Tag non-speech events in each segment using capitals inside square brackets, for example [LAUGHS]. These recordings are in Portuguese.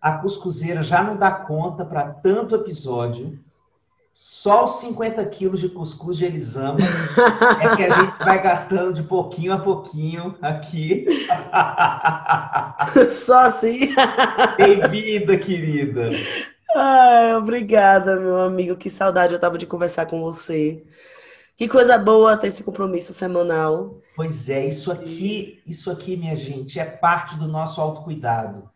a cuscuzeira já não dá conta para tanto episódio. Só os 50 quilos de cuscuz de Elisama é que a gente vai gastando de pouquinho a pouquinho aqui. [LAUGHS] Só assim? Bem-vinda, querida. Ai, obrigada, meu amigo. Que saudade eu tava de conversar com você. Que coisa boa ter esse compromisso semanal. Pois é, isso aqui, isso aqui, minha gente, é parte do nosso autocuidado.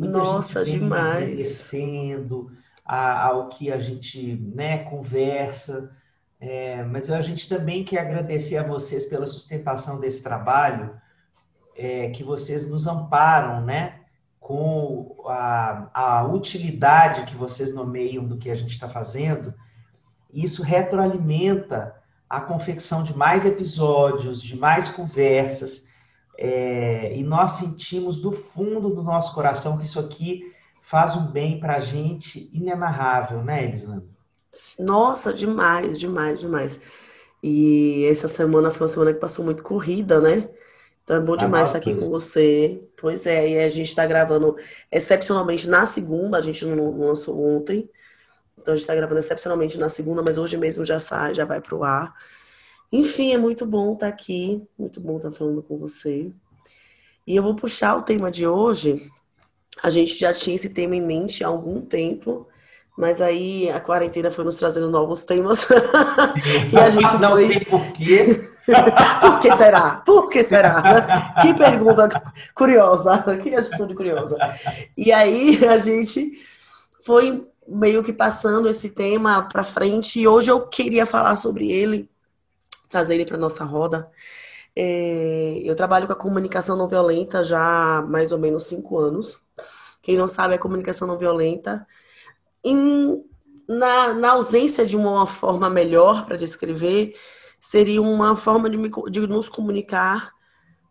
Muita Nossa, gente demais. Agradecendo ao que a gente né, conversa. É, mas a gente também quer agradecer a vocês pela sustentação desse trabalho, é, que vocês nos amparam, né? Com a, a utilidade que vocês nomeiam do que a gente está fazendo. Isso retroalimenta a confecção de mais episódios, de mais conversas, é, e nós sentimos do fundo do nosso coração que isso aqui faz um bem para a gente inenarrável, né, Elisandro? Nossa, demais, demais, demais. E essa semana foi uma semana que passou muito corrida, né? Então é bom demais estar aqui com você. Pois é, e a gente está gravando excepcionalmente na segunda, a gente não lançou ontem. Então a gente está gravando excepcionalmente na segunda, mas hoje mesmo já sai, já vai para o ar. Enfim, é muito bom estar aqui, muito bom estar falando com você. E eu vou puxar o tema de hoje. A gente já tinha esse tema em mente há algum tempo, mas aí a quarentena foi nos trazendo novos temas. [LAUGHS] e a gente não foi... sei por quê. [LAUGHS] por que será? Por que será? Que pergunta curiosa, [LAUGHS] que atitude curiosa. E aí a gente foi meio que passando esse tema para frente e hoje eu queria falar sobre ele trazer ele para nossa roda. É, eu trabalho com a comunicação não violenta já há mais ou menos cinco anos. Quem não sabe, a comunicação não violenta, em, na, na ausência de uma forma melhor para descrever, seria uma forma de, me, de nos comunicar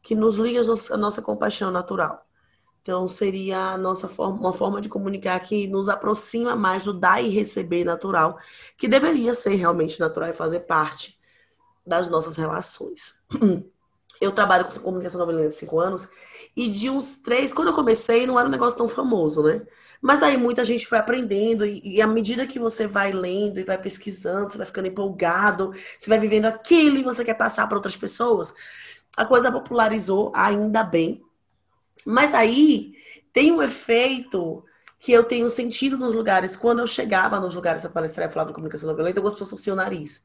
que nos liga a nossa compaixão natural. Então, seria a nossa forma, uma forma de comunicar que nos aproxima mais do dar e receber natural, que deveria ser realmente natural e fazer parte das nossas relações. [CLEARS THROAT] Eu trabalho com comunicação não violenta há cinco anos e de uns três, quando eu comecei, não era um negócio tão famoso, né? Mas aí muita gente foi aprendendo e, e à medida que você vai lendo e vai pesquisando, você vai ficando empolgado, você vai vivendo aquilo e você quer passar para outras pessoas, a coisa popularizou, ainda bem. Mas aí tem um efeito que eu tenho sentido nos lugares, quando eu chegava nos lugares para palestrar e falava de comunicação não violenta, algumas pessoas torciam o nariz.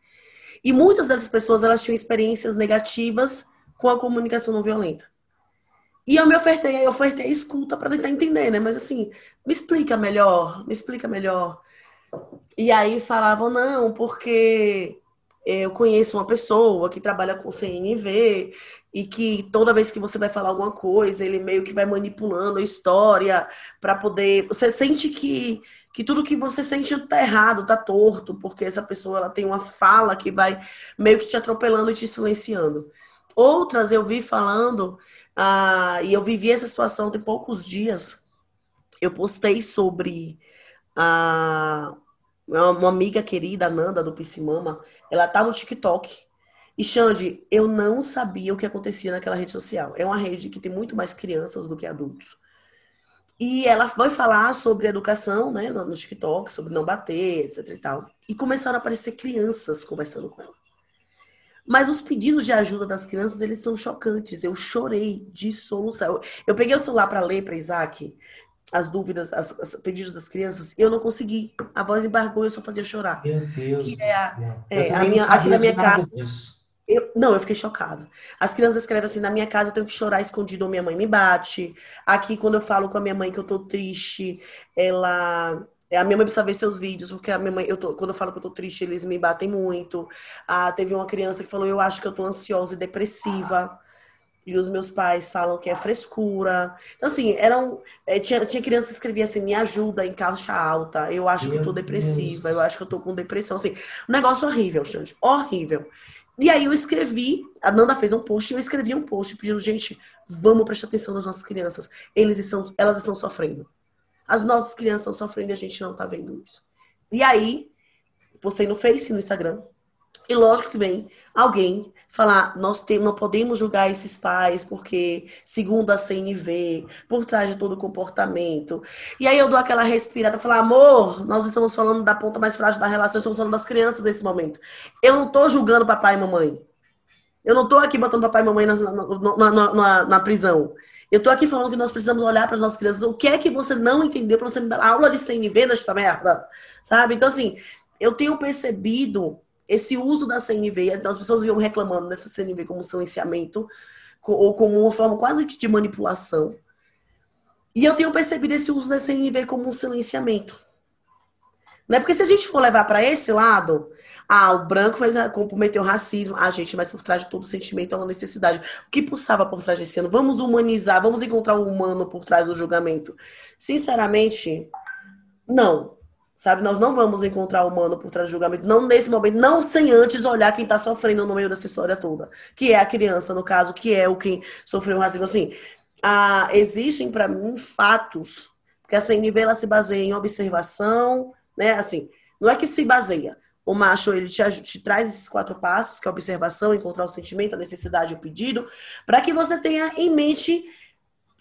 E muitas dessas pessoas elas tinham experiências negativas com a comunicação não violenta. E eu me ofertei, eu ofertei escuta para tentar entender, né? Mas assim, me explica melhor, me explica melhor. E aí falavam, não, porque eu conheço uma pessoa que trabalha com CNV e que toda vez que você vai falar alguma coisa, ele meio que vai manipulando a história para poder. Você sente que que tudo que você sente tá errado, tá torto, porque essa pessoa ela tem uma fala que vai meio que te atropelando e te silenciando. Outras eu vi falando, ah, e eu vivi essa situação tem poucos dias. Eu postei sobre ah, uma amiga querida, Nanda, do Piscimama, ela tá no TikTok. E Xande, eu não sabia o que acontecia naquela rede social. É uma rede que tem muito mais crianças do que adultos. E ela foi falar sobre educação, né, no TikTok, sobre não bater, etc e tal. E começaram a aparecer crianças conversando com ela. Mas os pedidos de ajuda das crianças, eles são chocantes. Eu chorei de solução. Eu, eu peguei o celular para ler para Isaac as dúvidas, as, os pedidos das crianças, eu não consegui. A voz embargou, eu só fazia chorar. Meu Deus. Que é a, é, a minha, aqui na minha casa. Disso. Eu, não, eu fiquei chocada. As crianças escrevem assim: na minha casa eu tenho que chorar escondido ou minha mãe me bate. Aqui, quando eu falo com a minha mãe que eu tô triste, ela. A minha mãe precisa ver seus vídeos, porque a minha mãe, eu tô, quando eu falo que eu tô triste, eles me batem muito. Ah, teve uma criança que falou: eu acho que eu tô ansiosa e depressiva. E os meus pais falam que é frescura. Então, assim, eram. É, tinha, tinha criança que escrevia assim: me ajuda em caixa alta. Eu acho que eu tô depressiva. Eu acho que eu tô com depressão. Assim, um negócio horrível, gente. Horrível. E aí eu escrevi. A Nanda fez um post eu escrevi um post pedindo, gente, vamos prestar atenção nas nossas crianças. Eles estão, elas estão sofrendo. As nossas crianças estão sofrendo e a gente não tá vendo isso. E aí, postei no Face, no Instagram. E lógico que vem alguém falar, nós temos, não podemos julgar esses pais porque, segundo a CNV, por trás de todo o comportamento. E aí eu dou aquela respirada, falar, amor, nós estamos falando da ponta mais frágil da relação, estamos falando das crianças nesse momento. Eu não estou julgando papai e mamãe. Eu não estou aqui botando papai e mamãe na, na, na, na prisão. Eu estou aqui falando que nós precisamos olhar para as nossas crianças. O que é que você não entendeu para você me dar aula de CNV nesta merda? Sabe? Então, assim, eu tenho percebido esse uso da CNV, as pessoas vinham reclamando dessa CNV como silenciamento, ou como uma forma quase de manipulação. E eu tenho percebido esse uso da CNV como um silenciamento. Não é porque se a gente for levar para esse lado, ah, o branco fez, comprometeu o racismo, ah, gente, mas por trás de todo sentimento é uma necessidade. O que pulsava por trás desse ano? Vamos humanizar, vamos encontrar o humano por trás do julgamento. Sinceramente, não. Sabe, nós não vamos encontrar o humano por trás do julgamento, não nesse momento, não sem antes olhar quem está sofrendo no meio dessa história toda, que é a criança, no caso, que é o quem sofreu o racismo. Assim, a, existem para mim fatos, porque essa CNV ela se baseia em observação, né? Assim, não é que se baseia. O macho ele te, te traz esses quatro passos, que é a observação, encontrar o sentimento, a necessidade, o pedido, para que você tenha em mente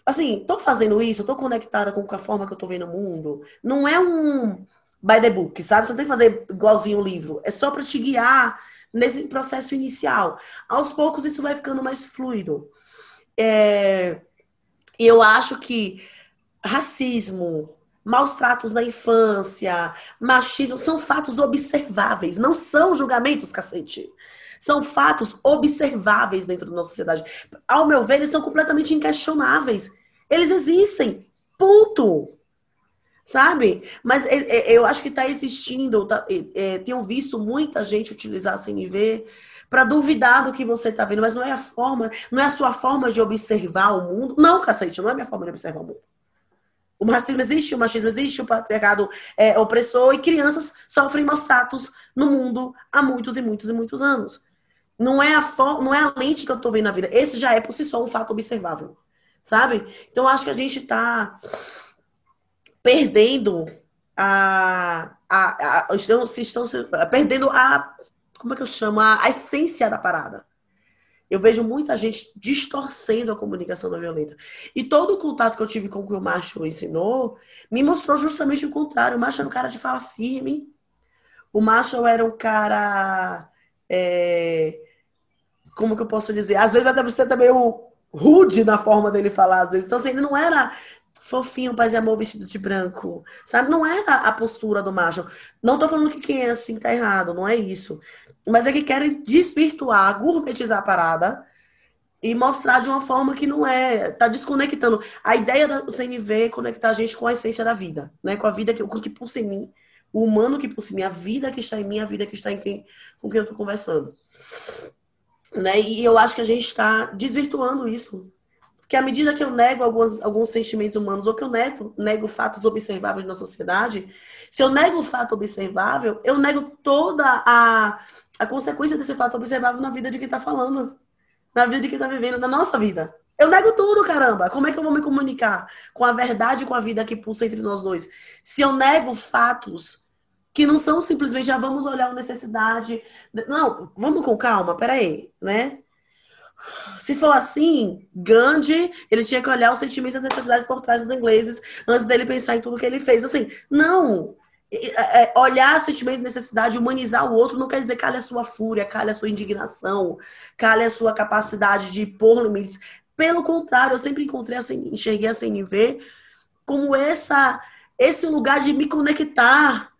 assim, tô fazendo isso, tô conectada com a forma que eu tô vendo o mundo. Não é um by the book, sabe? Você não tem que fazer igualzinho o livro. É só para te guiar nesse processo inicial. Aos poucos isso vai ficando mais fluido. É... Eu acho que racismo, maus tratos na infância, machismo, são fatos observáveis, não são julgamentos, cacete. São fatos observáveis dentro da nossa sociedade. Ao meu ver, eles são completamente inquestionáveis. Eles existem. Ponto sabe? Mas é, é, eu acho que está existindo, tá, é, tenho visto muita gente utilizar a CNV para duvidar do que você está vendo, mas não é a forma, não é a sua forma de observar o mundo. Não, cacete, não é a minha forma de observar o mundo. O racismo existe, o machismo existe, o patriarcado é opressor e crianças sofrem maus tratos no mundo há muitos e muitos e muitos anos. Não é a não é a lente que eu estou vendo na vida. Esse já é por si só um fato observável, sabe? Então acho que a gente está perdendo a, a, a estão, se estão perdendo a como é que eu chamo a, a essência da parada. Eu vejo muita gente distorcendo a comunicação não violenta. E todo o contato que eu tive com o que o Macho ensinou me mostrou justamente o contrário. O Macho era um cara de fala firme. O Macho era um cara. É, como que eu posso dizer? Às vezes até você também meio rude na forma dele falar, às vezes. Então, assim, ele não era fofinho, paz e amor vestido de branco. Sabe? Não é a, a postura do macho. Não tô falando que quem é assim tá errado, não é isso. Mas é que querem desvirtuar, gourmetizar a parada e mostrar de uma forma que não é. Tá desconectando. A ideia do CNV é conectar a gente com a essência da vida, né? Com a vida que, com que pulsa em mim, o humano que pulsa em mim, a vida que está em mim, a vida que está em quem, com quem eu tô conversando. Né? E eu acho que a gente está desvirtuando isso. Porque à medida que eu nego alguns, alguns sentimentos humanos, ou que eu nego, nego fatos observáveis na sociedade, se eu nego o fato observável, eu nego toda a, a consequência desse fato observável na vida de quem está falando, na vida de quem está vivendo, na nossa vida. Eu nego tudo, caramba. Como é que eu vou me comunicar com a verdade, com a vida que pulsa entre nós dois? Se eu nego fatos que não são simplesmente, já vamos olhar uma necessidade. Não, vamos com calma, peraí, né? Se for assim, Gandhi, ele tinha que olhar os sentimentos e as necessidades por trás dos ingleses antes dele pensar em tudo que ele fez. Assim, não. É, olhar sentimento e necessidade, humanizar o outro, não quer dizer cale a sua fúria, cale a sua indignação, cale a sua capacidade de pôr limites. Pelo contrário, eu sempre encontrei, assim, enxerguei a CNV como essa, esse lugar de me conectar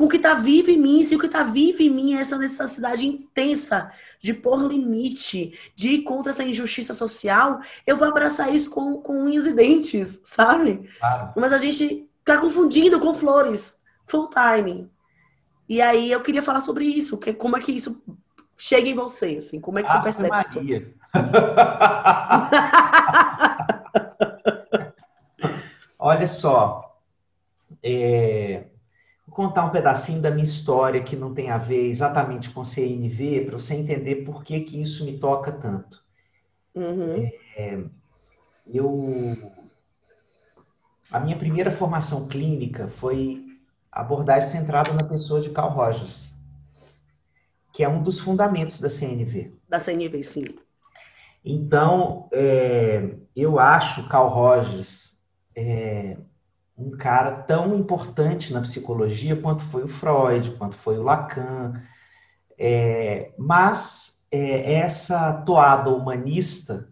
com o que está vivo em mim. Se o que está vivo em mim é essa necessidade intensa de pôr limite, de ir contra essa injustiça social, eu vou abraçar isso com, com unhas e dentes, sabe? Mas a gente está confundindo com flores, full time. E aí eu queria falar sobre isso, que, como é que isso chega em você, assim, como é que você percebe Maria. isso? [LAUGHS] Olha só, é, contar um pedacinho da minha história que não tem a ver exatamente com CNV, para você entender por que, que isso me toca tanto. Uhum. É, eu, a minha primeira formação clínica foi abordagem centrada na pessoa de Carl Rogers, que é um dos fundamentos da CNV. Da CNV, sim. Então, é, eu acho Carl Rogers é, um cara tão importante na psicologia quanto foi o Freud, quanto foi o Lacan. É, mas é, essa toada humanista,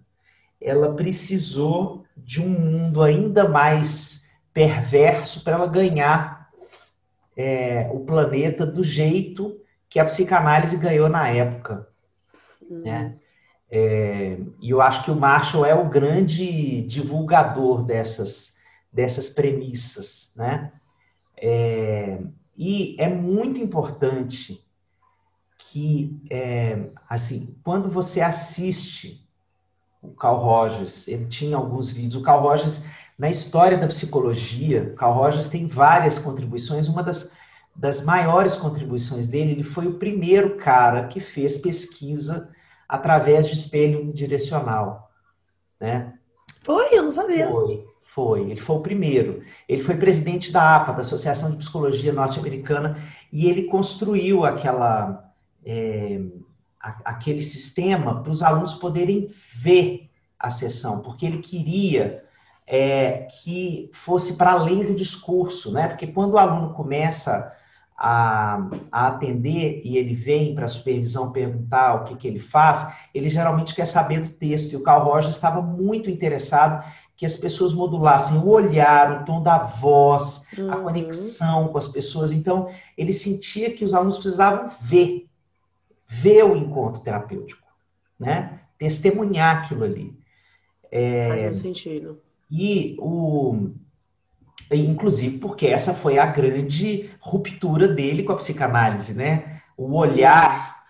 ela precisou de um mundo ainda mais perverso para ela ganhar é, o planeta do jeito que a psicanálise ganhou na época. Uhum. Né? É, e eu acho que o Marshall é o grande divulgador dessas, dessas premissas, né? É, e é muito importante que, é, assim, quando você assiste o Carl Rogers, ele tinha alguns vídeos, o Carl Rogers, na história da psicologia, o Carl Rogers tem várias contribuições, uma das, das maiores contribuições dele, ele foi o primeiro cara que fez pesquisa através de espelho direcional, né? Foi, eu não sabia. Foi, foi. Ele foi o primeiro. Ele foi presidente da APA, da Associação de Psicologia Norte-Americana, e ele construiu aquela, é, aquele sistema para os alunos poderem ver a sessão, porque ele queria é, que fosse para além do discurso, né? Porque quando o aluno começa a, a atender e ele vem para a supervisão perguntar o que, que ele faz, ele geralmente quer saber do texto. E o Carl Rogers estava muito interessado que as pessoas modulassem o olhar, o tom da voz, uhum. a conexão com as pessoas. Então, ele sentia que os alunos precisavam ver, ver o encontro terapêutico, né? Testemunhar aquilo ali. É, Faz muito sentido. E o, inclusive porque essa foi a grande ruptura dele com a psicanálise, né? O olhar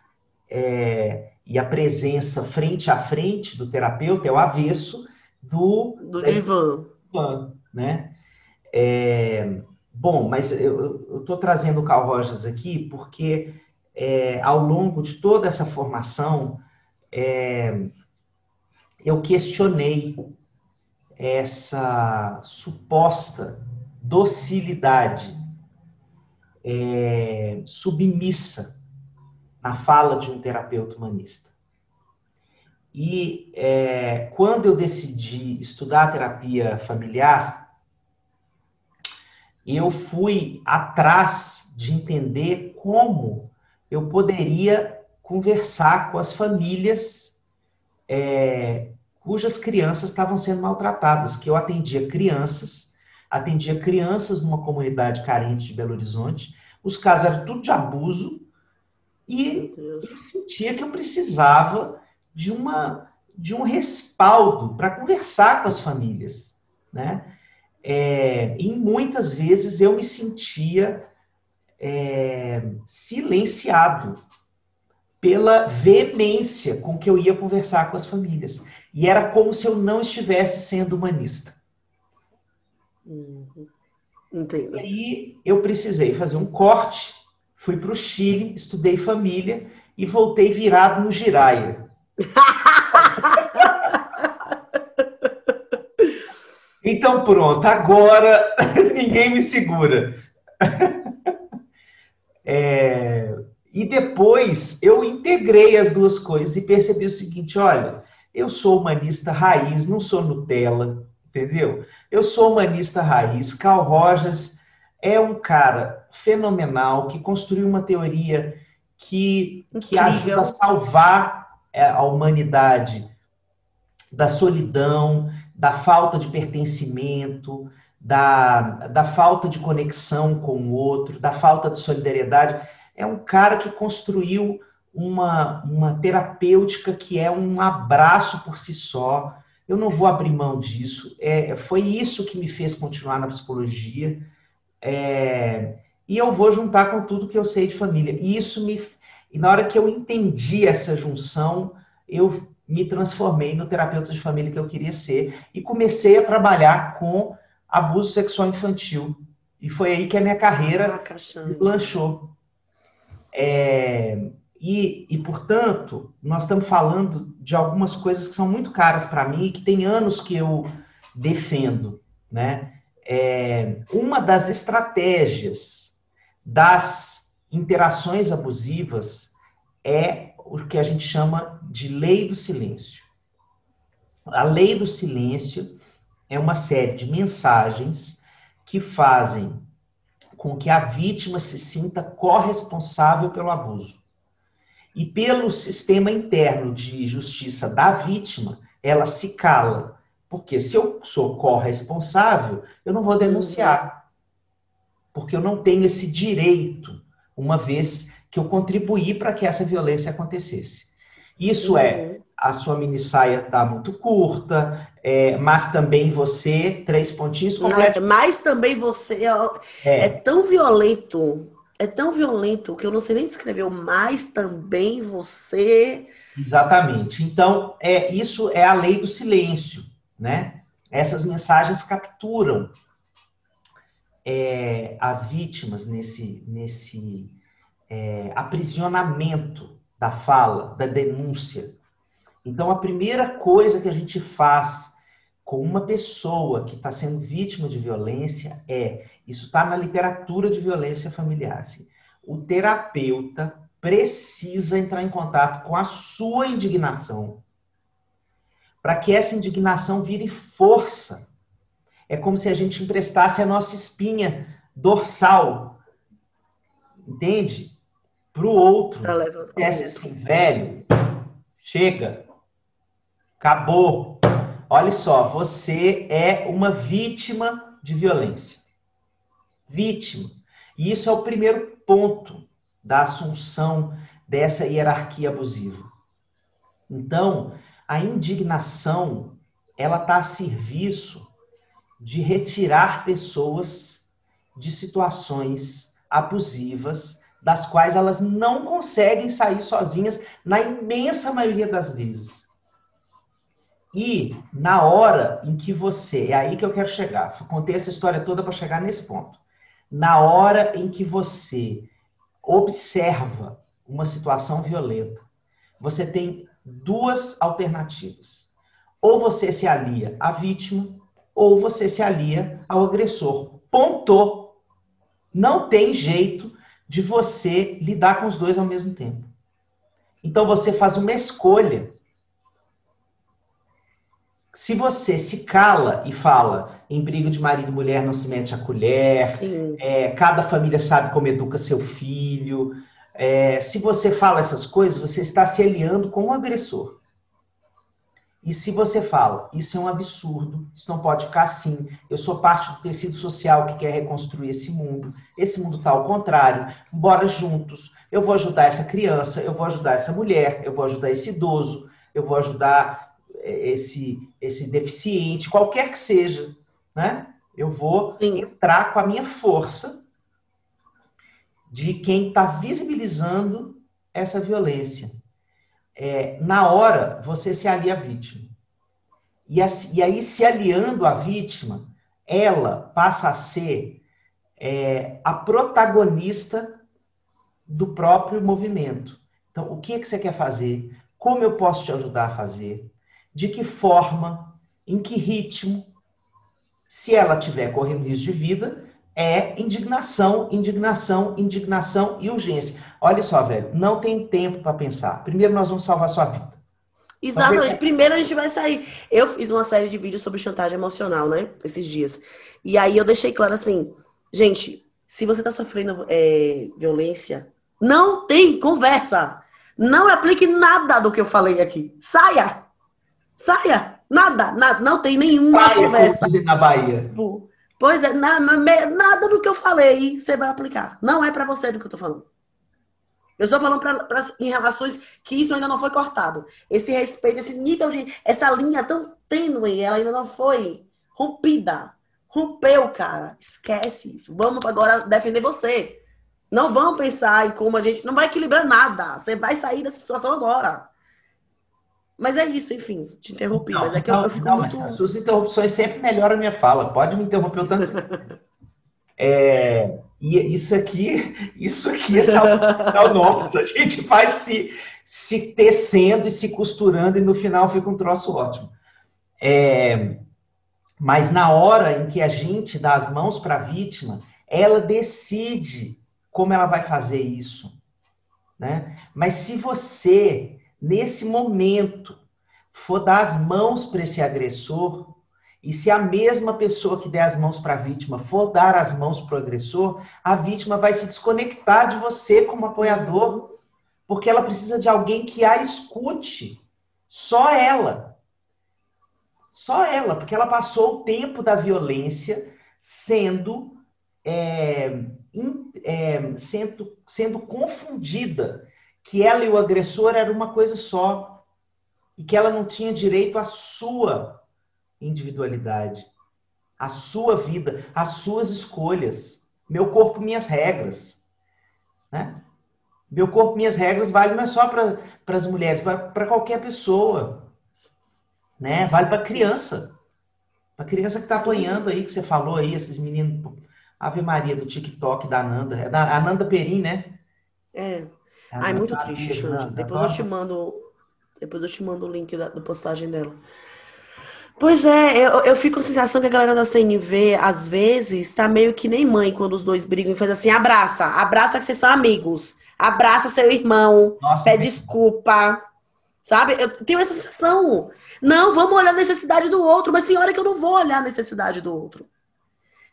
é, e a presença frente a frente do terapeuta é o avesso do, do divã. divã, né? É, bom, mas eu estou trazendo o Carl Rogers aqui porque é, ao longo de toda essa formação é, eu questionei essa suposta docilidade é, submissa na fala de um terapeuta humanista. E é, quando eu decidi estudar terapia familiar, eu fui atrás de entender como eu poderia conversar com as famílias é, cujas crianças estavam sendo maltratadas, que eu atendia crianças, atendia crianças numa comunidade carente de Belo Horizonte, os casos eram tudo de abuso, e eu sentia que eu precisava de, uma, de um respaldo para conversar com as famílias, né? É, e muitas vezes eu me sentia é, silenciado pela veemência com que eu ia conversar com as famílias. E era como se eu não estivesse sendo humanista. Uhum. Entendo. E aí eu precisei fazer um corte, fui para o Chile, estudei família e voltei virado no giraia. Então pronto, agora [LAUGHS] ninguém me segura. [LAUGHS] É, e depois eu integrei as duas coisas e percebi o seguinte: olha, eu sou humanista raiz, não sou Nutella, entendeu? Eu sou humanista raiz. Carl Rogers é um cara fenomenal que construiu uma teoria que, que ajuda a salvar a humanidade da solidão, da falta de pertencimento, da, da falta de conexão com o outro, da falta de solidariedade. É um cara que construiu uma, uma terapêutica que é um abraço por si só. Eu não vou abrir mão disso. É, foi isso que me fez continuar na psicologia. É, e eu vou juntar com tudo que eu sei de família. E isso me. E na hora que eu entendi essa junção, eu, me transformei no terapeuta de família que eu queria ser e comecei a trabalhar com abuso sexual infantil. E foi aí que a minha carreira ah, deslanchou. É, e, e, portanto, nós estamos falando de algumas coisas que são muito caras para mim e que tem anos que eu defendo. Né? É, uma das estratégias das interações abusivas é o que a gente chama de lei do silêncio. A lei do silêncio é uma série de mensagens que fazem com que a vítima se sinta corresponsável pelo abuso. E pelo sistema interno de justiça da vítima, ela se cala. Porque se eu sou corresponsável, eu não vou denunciar. Porque eu não tenho esse direito, uma vez que eu contribuí para que essa violência acontecesse. Isso é, uhum. é, a sua mini saia está muito curta, é, mas também você, três pontinhos completos. Mas também você é. é. tão violento, é tão violento que eu não sei nem descrever o mais também você. Exatamente. Então, é isso é a lei do silêncio, né? Essas mensagens capturam é, as vítimas nesse, nesse é, aprisionamento da fala, da denúncia. Então, a primeira coisa que a gente faz com uma pessoa que está sendo vítima de violência é, isso está na literatura de violência familiar, assim, o terapeuta precisa entrar em contato com a sua indignação, para que essa indignação vire força. É como se a gente emprestasse a nossa espinha dorsal, entende? para o outro. Esse assim, velho, chega, acabou. Olha só, você é uma vítima de violência. Vítima. E isso é o primeiro ponto da assunção dessa hierarquia abusiva. Então, a indignação, ela está a serviço de retirar pessoas de situações abusivas das quais elas não conseguem sair sozinhas na imensa maioria das vezes. E na hora em que você, é aí que eu quero chegar, contei essa história toda para chegar nesse ponto. Na hora em que você observa uma situação violenta, você tem duas alternativas. Ou você se alia à vítima, ou você se alia ao agressor. Ponto. Não tem jeito de você lidar com os dois ao mesmo tempo. Então você faz uma escolha. Se você se cala e fala em briga de marido e mulher não se mete a colher, é, cada família sabe como educa seu filho. É, se você fala essas coisas, você está se aliando com o agressor. E se você fala, isso é um absurdo, isso não pode ficar assim, eu sou parte do tecido social que quer reconstruir esse mundo, esse mundo está ao contrário, bora juntos, eu vou ajudar essa criança, eu vou ajudar essa mulher, eu vou ajudar esse idoso, eu vou ajudar é, esse, esse deficiente, qualquer que seja, né? Eu vou Sim. entrar com a minha força de quem está visibilizando essa violência é, na hora você se alia à vítima. E, e, aí, se aliando à vítima, ela passa a ser é, a protagonista do próprio movimento. Então, o que, é que você quer fazer? Como eu posso te ajudar a fazer? De que forma? Em que ritmo? Se ela tiver correndo risco de vida, é indignação, indignação, indignação e urgência. Olha só, velho, não tem tempo para pensar. Primeiro nós vamos salvar sua vida. Exatamente. Primeiro a gente vai sair. Eu fiz uma série de vídeos sobre chantagem emocional, né? Esses dias. E aí eu deixei claro assim, gente, se você tá sofrendo é, violência, não tem conversa. Não aplique nada do que eu falei aqui. Saia! Saia! Nada, nada, não tem nenhuma Saia, conversa. na Bahia. Tipo, Pois é, na, nada do que eu falei você vai aplicar. Não é para você do que eu tô falando. Eu estou falando pra, pra, em relações que isso ainda não foi cortado. Esse respeito, esse nível de. Essa linha tão tênue, ela ainda não foi rompida. Rompeu, cara. Esquece isso. Vamos agora defender você. Não vamos pensar em como a gente. Não vai equilibrar nada. Você vai sair dessa situação agora. Mas é isso, enfim, te interrompi. Não, mas é que não, eu, eu fico não, muito... As suas interrupções sempre melhoram a minha fala. Pode me interromper o tanto. [LAUGHS] é, e isso aqui, isso aqui é saúde nossa. A gente vai se, se tecendo e se costurando e no final fica um troço ótimo. É, mas na hora em que a gente dá as mãos para a vítima, ela decide como ela vai fazer isso. Né? Mas se você, nesse momento, for dar as mãos para esse agressor, e se a mesma pessoa que der as mãos para a vítima for dar as mãos para o agressor, a vítima vai se desconectar de você como apoiador, porque ela precisa de alguém que a escute. Só ela. Só ela, porque ela passou o tempo da violência sendo, é, in, é, sendo, sendo confundida que ela e o agressor eram uma coisa só e que ela não tinha direito à sua individualidade, à sua vida, às suas escolhas. Meu corpo, minhas regras. Né? Meu corpo, minhas regras vale não é só para as mulheres, para qualquer pessoa né? Vale para criança. Para criança que está apanhando aí, que você falou aí, esses meninos. Ave Maria do TikTok da Ananda. É da Ananda Perim, né? É. Ai, muito triste, Xande. Depois eu te mando. Depois eu te mando o link da, da postagem dela. Pois é, eu, eu fico com a sensação que a galera da CNV, às vezes, tá meio que nem mãe quando os dois brigam e faz assim: abraça, abraça que vocês são amigos. Abraça seu irmão, Nossa, pede desculpa. Sabe? Eu tenho essa sensação. Não, vamos olhar a necessidade do outro, mas tem hora que eu não vou olhar a necessidade do outro.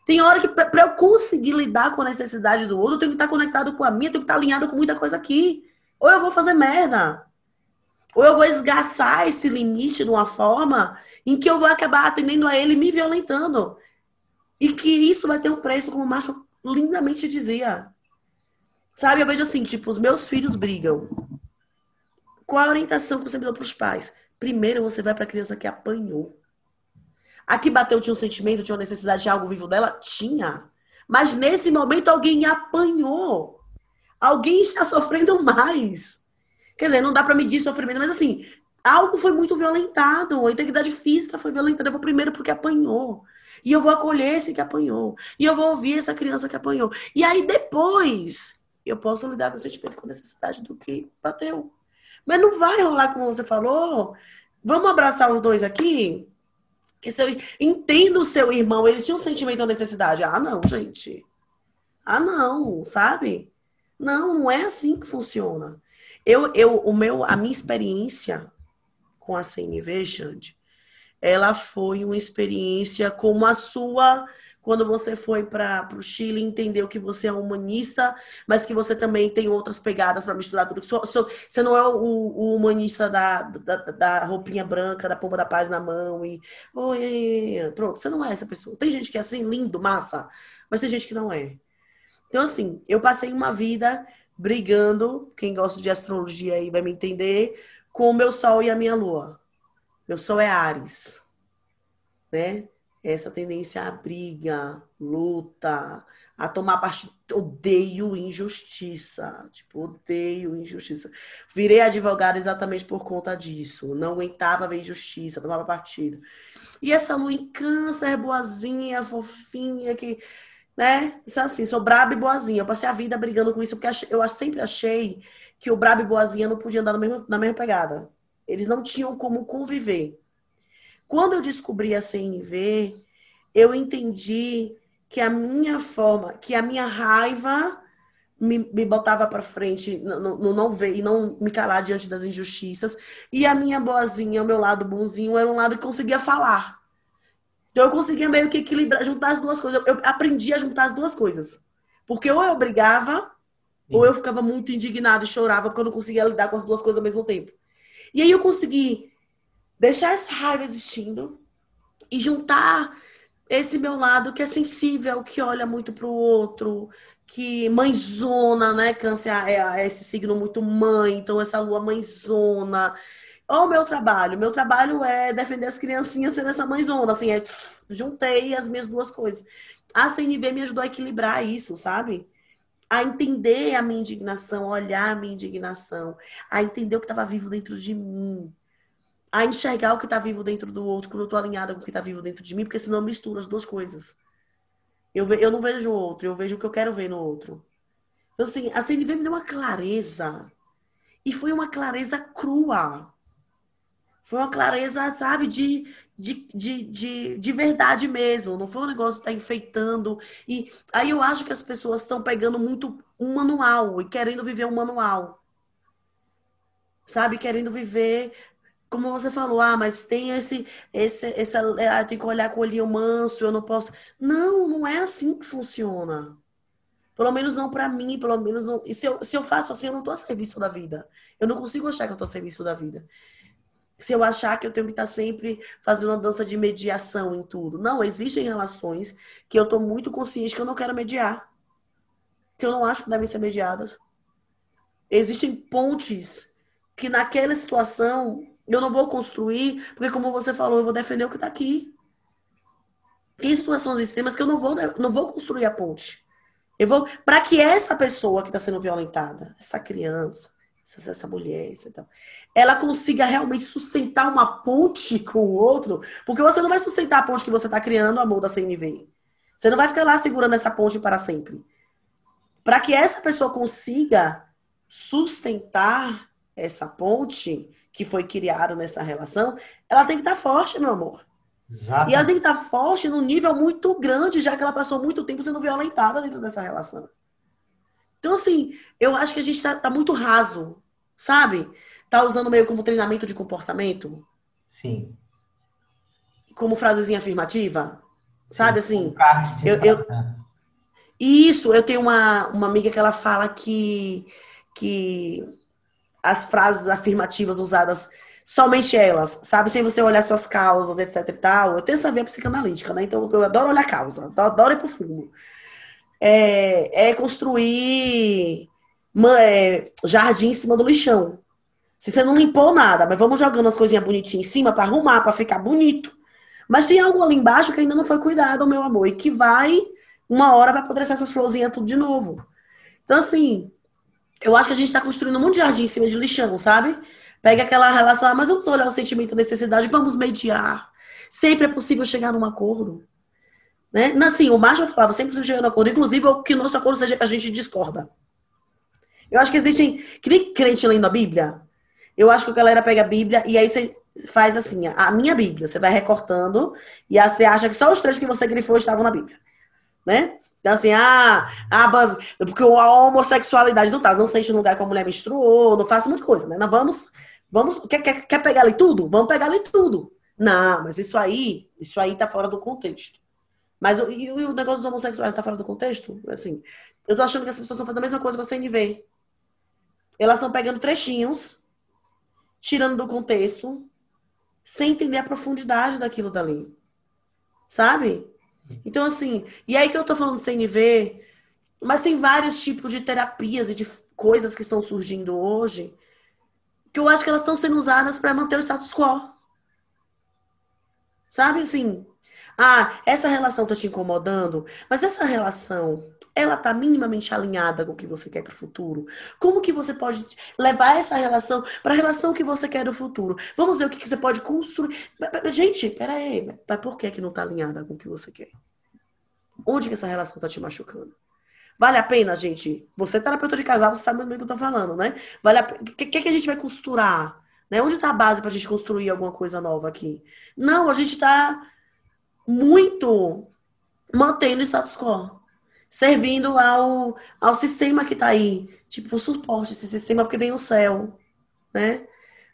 Tem hora que, para eu conseguir lidar com a necessidade do outro, eu tenho que estar conectado com a minha, eu tenho que estar alinhado com muita coisa aqui. Ou eu vou fazer merda. Ou eu vou esgaçar esse limite de uma forma em que eu vou acabar atendendo a ele me violentando. E que isso vai ter um preço, como o Macho lindamente dizia. Sabe, eu vejo assim, tipo, os meus filhos brigam. Qual a orientação que você me deu para os pais? Primeiro você vai para a criança que apanhou. Aqui bateu, tinha um sentimento, tinha uma necessidade de algo vivo dela? Tinha. Mas nesse momento alguém apanhou. Alguém está sofrendo mais. Quer dizer, não dá para medir sofrimento, mas assim, algo foi muito violentado. A integridade física foi violentada. Eu vou primeiro porque apanhou. E eu vou acolher esse que apanhou. E eu vou ouvir essa criança que apanhou. E aí depois eu posso lidar com o sentimento com necessidade do que bateu. Mas não vai rolar como você falou. Vamos abraçar os dois aqui? Que seu, entenda o seu irmão, ele tinha um sentimento de necessidade. Ah, não, gente. Ah, não, sabe? Não, não é assim que funciona. Eu, eu, o meu, a minha experiência com a CNV, Xande, ela foi uma experiência como a sua quando você foi para o Chile, entendeu que você é humanista, mas que você também tem outras pegadas para misturar tudo. So, so, você não é o, o humanista da, da, da, roupinha branca, da pomba da paz na mão e. Oi, pronto, você não é essa pessoa. Tem gente que é assim, lindo, massa, mas tem gente que não é. Então, assim, eu passei uma vida brigando, quem gosta de astrologia aí vai me entender, com o meu sol e a minha lua. Meu sol é Ares, né? Essa tendência à briga, luta, a tomar parte. Odeio injustiça. Tipo, odeio injustiça. Virei advogada exatamente por conta disso. Não aguentava ver injustiça, tomava partido. E essa em câncer, boazinha, fofinha, que. Né? Isso é assim, sou braba e boazinha. Eu passei a vida brigando com isso, porque eu sempre achei que o brabo e boazinha não podiam andar na mesma, na mesma pegada. Eles não tinham como conviver. Quando eu descobri a CNV, eu entendi que a minha forma, que a minha raiva me, me botava para frente, não, não, não ver e não me calar diante das injustiças, e a minha boazinha, o meu lado bonzinho, era um lado que conseguia falar. Então eu conseguia meio que equilibrar, juntar as duas coisas. Eu, aprendi a juntar as duas coisas. Porque ou eu brigava, ou eu ficava muito indignada e chorava porque eu não conseguia lidar com as duas coisas ao mesmo tempo. E aí eu consegui deixar essa raiva existindo e juntar esse meu lado que é sensível, que olha muito para o outro, que mãezona, né? Câncer é, é, esse signo muito mãe, então essa lua mãezona. Olha o meu trabalho. Meu trabalho é defender as criancinhas sendo essa mãezona. Assim, é, juntei as minhas duas coisas. A CNV me ajudou a equilibrar isso, sabe? A entender a minha indignação, olhar a minha indignação, a entender o que estava vivo dentro de mim a enxergar o que está vivo dentro do outro quando eu estou alinhada com o que está vivo dentro de mim, porque senão eu misturo as duas coisas. Eu, ve, eu não vejo o outro, eu vejo o que eu quero ver no outro. Então, assim, a CNV me deu uma clareza. E foi uma clareza crua. Foi uma clareza, sabe, de, de, de, de, de verdade mesmo. Não foi um negócio que está enfeitando. E aí eu acho que as pessoas estão pegando muito um manual e querendo viver um manual. Sabe, querendo viver como você falou, ah, mas tem esse, esse, esse ah, tem que olhar com o olhinho manso, eu não posso. Não, não é assim que funciona. Pelo menos não para mim, pelo menos não. E se eu, se eu faço assim, eu não estou a serviço da vida. Eu não consigo achar que eu estou a serviço da vida. Se eu achar que eu tenho que estar sempre fazendo uma dança de mediação em tudo. Não, existem relações que eu estou muito consciente que eu não quero mediar. Que eu não acho que devem ser mediadas. Existem pontes que naquela situação eu não vou construir, porque como você falou, eu vou defender o que está aqui. Tem situações extremas que eu não vou, não vou construir a ponte. Eu vou para que essa pessoa que está sendo violentada, essa criança, essa, essa mulher, essa, então, ela consiga realmente sustentar uma ponte [LAUGHS] com o outro, porque você não vai sustentar a ponte que você está criando, amor da CNV. Você não vai ficar lá segurando essa ponte para sempre. Para que essa pessoa consiga sustentar essa ponte, que foi criado nessa relação, ela tem que estar tá forte, meu amor. Exato. E ela tem que estar tá forte num nível muito grande, já que ela passou muito tempo sendo violentada dentro dessa relação. Então, assim, eu acho que a gente tá, tá muito raso, sabe? Tá usando meio como treinamento de comportamento. Sim. Como frasezinha afirmativa. Sabe, assim? Eu, eu... Isso, eu tenho uma, uma amiga que ela fala que, que as frases afirmativas usadas somente elas, sabe? Sem você olhar suas causas, etc e tal. Eu tenho essa veia psicanalítica, né? Então eu adoro olhar causa, adoro ir pro fundo. É, é construir é, jardim em cima do lixão. Se você não limpou nada, mas vamos jogando as coisinhas bonitinhas em cima para arrumar, para ficar bonito. Mas tem algo ali embaixo que ainda não foi cuidado, meu amor, e que vai, uma hora vai apodrecer essas florzinhas tudo de novo. Então, assim, eu acho que a gente está construindo um monte de jardim em cima de lixão, sabe? Pega aquela relação, ah, mas vamos olhar o sentimento e necessidade, vamos mediar. Sempre é possível chegar num acordo. Né? Assim, o Marshall falava, sempre é possível chegar num acordo, inclusive que o nosso acordo seja que a gente discorda. Eu acho que existem, que nem crente lendo a Bíblia. Eu acho que a galera pega a Bíblia e aí você faz assim, a minha Bíblia, você vai recortando e aí você acha que só os três que você grifou estavam na Bíblia. Né? Então, assim, ah, ah, porque a homossexualidade não tá, não sente no lugar que a mulher menstruou, não faço muita coisa, né? Nós vamos, vamos, quer, quer, quer pegar ali tudo? Vamos pegar ali tudo. Não, mas isso aí, isso aí tá fora do contexto. Mas e, e o negócio dos homossexuais tá fora do contexto? Assim, eu tô achando que as pessoas estão fazendo a mesma coisa com a CNV. Elas estão pegando trechinhos, tirando do contexto, sem entender a profundidade daquilo dali. Sabe? Então, assim, e aí que eu tô falando do CNV, mas tem vários tipos de terapias e de coisas que estão surgindo hoje que eu acho que elas estão sendo usadas para manter o status quo. Sabe assim? Ah, essa relação tá te incomodando, mas essa relação ela está minimamente alinhada com o que você quer para o futuro? Como que você pode levar essa relação para a relação que você quer do futuro? Vamos ver o que, que você pode construir. Gente, peraí, mas por que, que não está alinhada com o que você quer? Onde que essa relação está te machucando? Vale a pena, gente? Você é terapeuta de casal, você sabe bem o que eu tô falando, né? Vale a O que, que, que a gente vai costurar? Né? Onde está a base para a gente construir alguma coisa nova aqui? Não, a gente está muito mantendo o status quo servindo ao, ao sistema que está aí. Tipo, suporte esse sistema, porque vem o céu, né?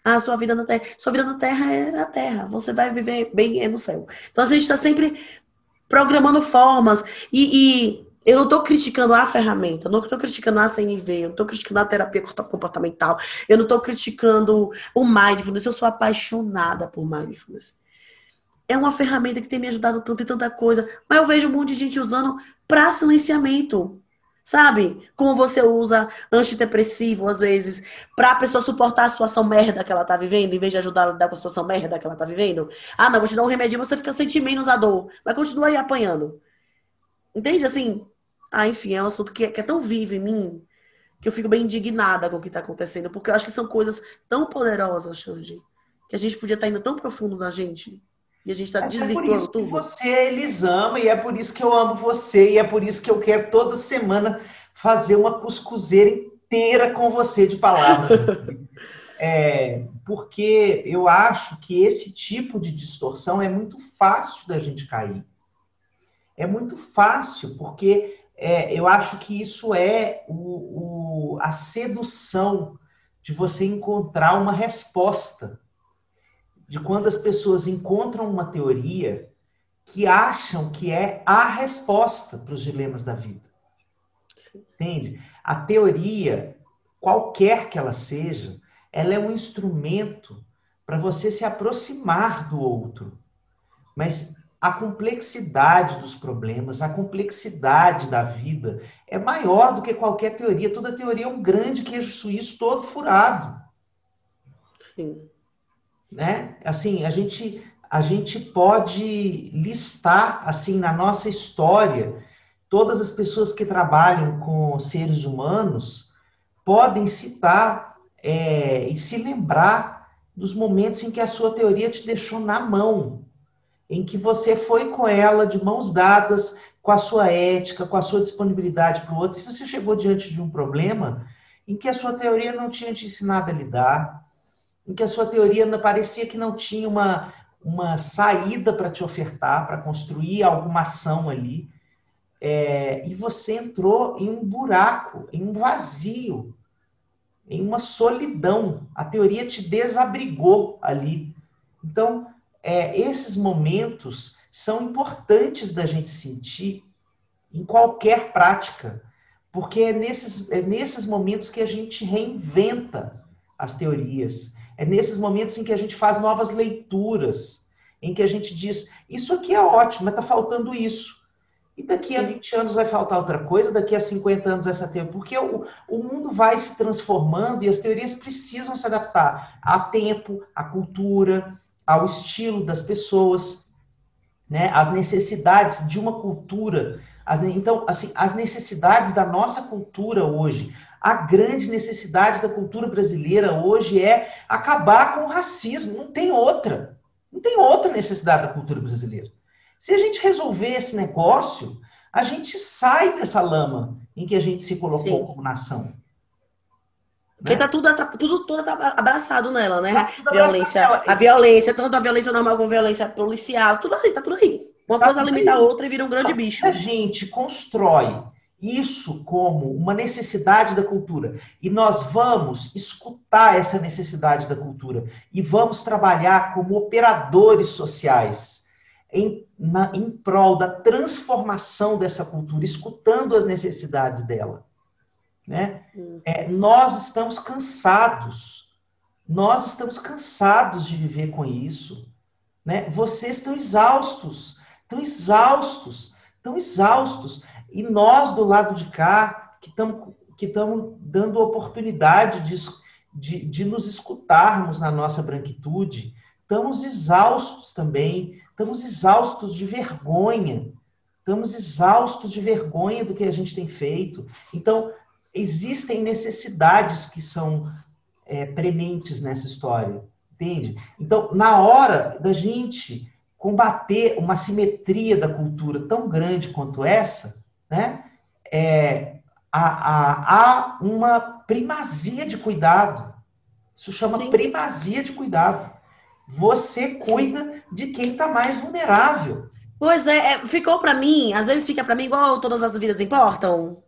Ah, sua vida na Terra. Sua vida na Terra é na Terra. Você vai viver bem é no céu. Então, a gente está sempre programando formas. E, e eu não estou criticando a ferramenta, eu não estou criticando a CNV, eu não estou criticando a terapia comportamental, eu não estou criticando o mindfulness. Eu sou apaixonada por mindfulness. É uma ferramenta que tem me ajudado tanto e tanta coisa. Mas eu vejo um monte de gente usando para silenciamento. Sabe? Como você usa antidepressivo, às vezes, para a pessoa suportar a situação merda que ela tá vivendo, em vez de ajudar a lidar com a situação merda que ela tá vivendo. Ah, não, vou te dar um remédio você fica sentindo menos a dor. Mas continua aí apanhando. Entende? Assim. Ah, enfim, é um assunto que é, que é tão vivo em mim que eu fico bem indignada com o que tá acontecendo. Porque eu acho que são coisas tão poderosas, Xande Que a gente podia estar indo tão profundo na gente. E a gente está desvirtuando é por isso tudo. Você eles ama e é por isso que eu amo você e é por isso que eu quero toda semana fazer uma cuscuzeira inteira com você de palavras. [LAUGHS] é, porque eu acho que esse tipo de distorção é muito fácil da gente cair. É muito fácil, porque é, eu acho que isso é o, o, a sedução de você encontrar uma resposta. De quando as pessoas encontram uma teoria que acham que é a resposta para os dilemas da vida. Entende? A teoria, qualquer que ela seja, ela é um instrumento para você se aproximar do outro. Mas a complexidade dos problemas, a complexidade da vida é maior do que qualquer teoria. Toda teoria é um grande queijo suíço todo furado. Sim. Né? Assim, a gente a gente pode listar assim na nossa história todas as pessoas que trabalham com seres humanos podem citar é, e se lembrar dos momentos em que a sua teoria te deixou na mão, em que você foi com ela de mãos dadas, com a sua ética, com a sua disponibilidade para o outro, e você chegou diante de um problema em que a sua teoria não tinha te ensinado a lidar, em que a sua teoria parecia que não tinha uma, uma saída para te ofertar, para construir alguma ação ali, é, e você entrou em um buraco, em um vazio, em uma solidão. A teoria te desabrigou ali. Então, é, esses momentos são importantes da gente sentir em qualquer prática, porque é nesses, é nesses momentos que a gente reinventa as teorias, é nesses momentos em que a gente faz novas leituras, em que a gente diz: Isso aqui é ótimo, mas está faltando isso. E daqui Sim. a 20 anos vai faltar outra coisa, daqui a 50 anos essa teoria. Porque o, o mundo vai se transformando e as teorias precisam se adaptar a tempo, à cultura, ao estilo das pessoas, né? As necessidades de uma cultura. As, então, assim, as necessidades da nossa cultura hoje, a grande necessidade da cultura brasileira hoje é acabar com o racismo. Não tem outra. Não tem outra necessidade da cultura brasileira. Se a gente resolver esse negócio, a gente sai dessa lama em que a gente se colocou Sim. como nação. Porque né? tá tudo, tudo, tudo abraçado nela, né? Tá violência, a violência, tanto a violência normal como a violência policial, tudo aí, tá tudo aí. Uma tá coisa limita a outra e vira um grande então, bicho. A gente constrói isso como uma necessidade da cultura e nós vamos escutar essa necessidade da cultura e vamos trabalhar como operadores sociais em, na, em prol da transformação dessa cultura, escutando as necessidades dela. Né? Hum. É, nós estamos cansados. Nós estamos cansados de viver com isso. Né? Vocês estão exaustos, estão exaustos, estão exaustos. E nós do lado de cá, que estamos que dando oportunidade de, de, de nos escutarmos na nossa branquitude, estamos exaustos também, estamos exaustos de vergonha, estamos exaustos de vergonha do que a gente tem feito. Então, existem necessidades que são é, prementes nessa história, entende? Então, na hora da gente combater uma simetria da cultura tão grande quanto essa, né, é, há, há, há uma primazia de cuidado. Isso chama Sim. primazia de cuidado. Você cuida Sim. de quem está mais vulnerável. Pois é, é ficou para mim, às vezes fica para mim igual todas as vidas importam.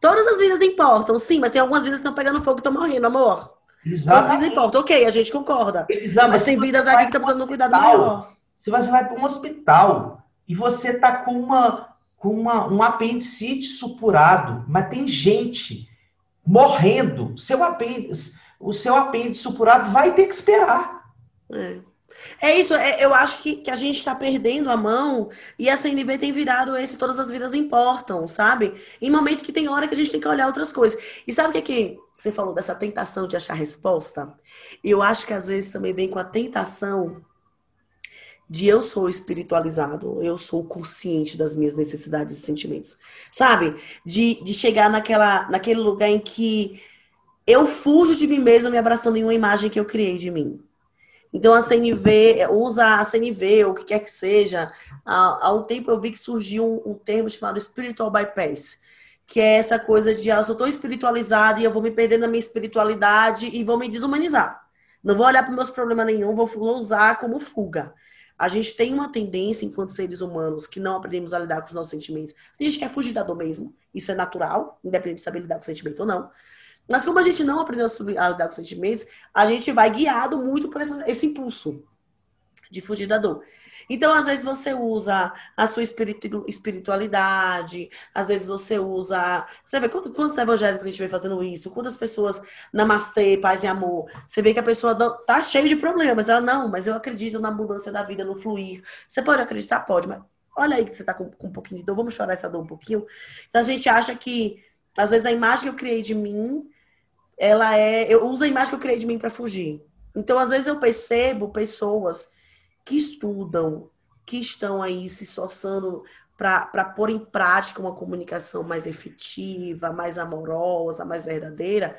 Todas as vidas importam, sim, mas tem algumas vidas que estão pegando fogo e estão morrendo, amor. Exatamente. Todas as vidas importam, ok, a gente concorda. Exato, mas tem vidas aqui que estão precisando de um cuidado maior. Se você vai para um hospital e você está com, uma, com uma, um apendicite supurado, mas tem gente morrendo, seu apêndice, o seu apêndice supurado vai ter que esperar. É. É isso, é, eu acho que, que a gente está perdendo a mão e a CNV tem virado esse todas as vidas importam, sabe? Em momento que tem hora que a gente tem que olhar outras coisas. E sabe o que, é que você falou dessa tentação de achar resposta? Eu acho que às vezes também vem com a tentação de eu sou espiritualizado, eu sou consciente das minhas necessidades e sentimentos. Sabe? De, de chegar naquela, naquele lugar em que eu fujo de mim mesma me abraçando em uma imagem que eu criei de mim. Então a CNV usa a CNV, ou o que quer que seja. Há, há um tempo eu vi que surgiu um, um termo chamado spiritual bypass, que é essa coisa de ah, eu sou tão espiritualizada e eu vou me perder na minha espiritualidade e vou me desumanizar. Não vou olhar para meus problemas nenhum, vou usar como fuga. A gente tem uma tendência, enquanto seres humanos, que não aprendemos a lidar com os nossos sentimentos. A gente quer fugir da dor mesmo. Isso é natural, independente de saber lidar com o sentimento ou não. Mas como a gente não aprendeu a lidar com sentimentos, a gente vai guiado muito por esse impulso de fugir da dor. Então, às vezes você usa a sua espiritualidade, às vezes você usa. Você vê quantos, quantos evangélicos a gente vem fazendo isso? Quantas pessoas, namastê, paz e amor. Você vê que a pessoa tá cheia de problemas. Ela, não, mas eu acredito na mudança da vida, no fluir. Você pode acreditar? Pode, mas olha aí que você tá com, com um pouquinho de dor, vamos chorar essa dor um pouquinho. Então, a gente acha que, às vezes, a imagem que eu criei de mim ela é. Eu uso a imagem que eu criei de mim para fugir. Então, às vezes, eu percebo pessoas que estudam, que estão aí se esforçando para pôr em prática uma comunicação mais efetiva, mais amorosa, mais verdadeira,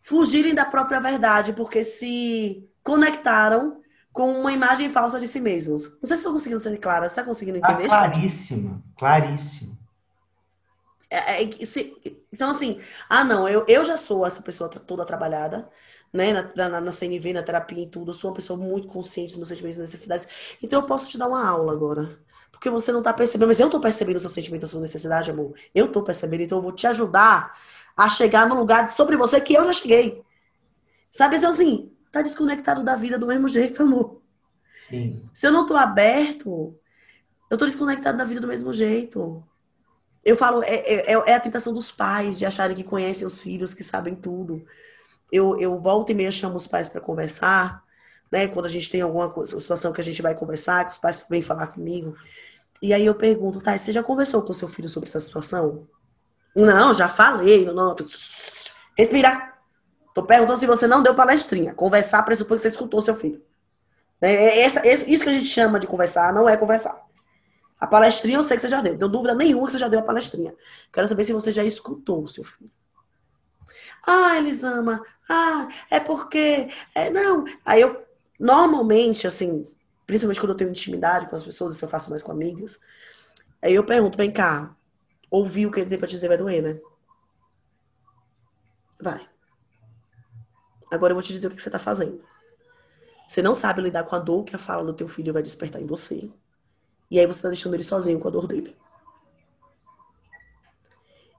fugirem da própria verdade, porque se conectaram com uma imagem falsa de si mesmos. Não sei se estou conseguindo ser clara. Você está conseguindo entender? Ah, claríssimo, claríssimo. É, é, se, então, assim, ah, não, eu, eu já sou essa pessoa toda trabalhada, né, na, na, na, CNV, na terapia e tudo, eu sou uma pessoa muito consciente dos meus sentimentos e necessidades, então eu posso te dar uma aula agora. Porque você não tá percebendo, mas eu tô percebendo o seu sentimento, a sua necessidade, amor. Eu tô percebendo, então eu vou te ajudar a chegar no lugar sobre você que eu já cheguei. Sabe, assim, tá desconectado da vida do mesmo jeito, amor. Sim. Se eu não tô aberto, eu tô desconectado da vida do mesmo jeito. Eu falo, é, é, é, a tentação dos pais de acharem que conhecem os filhos, que sabem tudo. Eu, eu volto e meia chamo os pais para conversar, né? Quando a gente tem alguma situação que a gente vai conversar, que os pais vêm falar comigo. E aí eu pergunto, tá, você já conversou com seu filho sobre essa situação? Não, já falei. Não, não. Respira. Tô perguntando se você não deu palestrinha. Conversar pressupõe que você escutou seu filho. É, é essa, isso que a gente chama de conversar não é conversar. A palestrinha eu sei que você já deu. Não tenho dúvida nenhuma que você já deu a palestrinha. Quero saber se você já escutou o seu filho. Ah, Elisama. Ah, é porque. É, não. Aí eu, normalmente, assim, principalmente quando eu tenho intimidade com as pessoas, isso eu faço mais com amigas. Aí eu pergunto, vem cá, ouvir o que ele tem pra te dizer vai doer, né? Vai. Agora eu vou te dizer o que você tá fazendo. Você não sabe lidar com a dor que a fala do teu filho vai despertar em você. E aí você está deixando ele sozinho com a dor dele.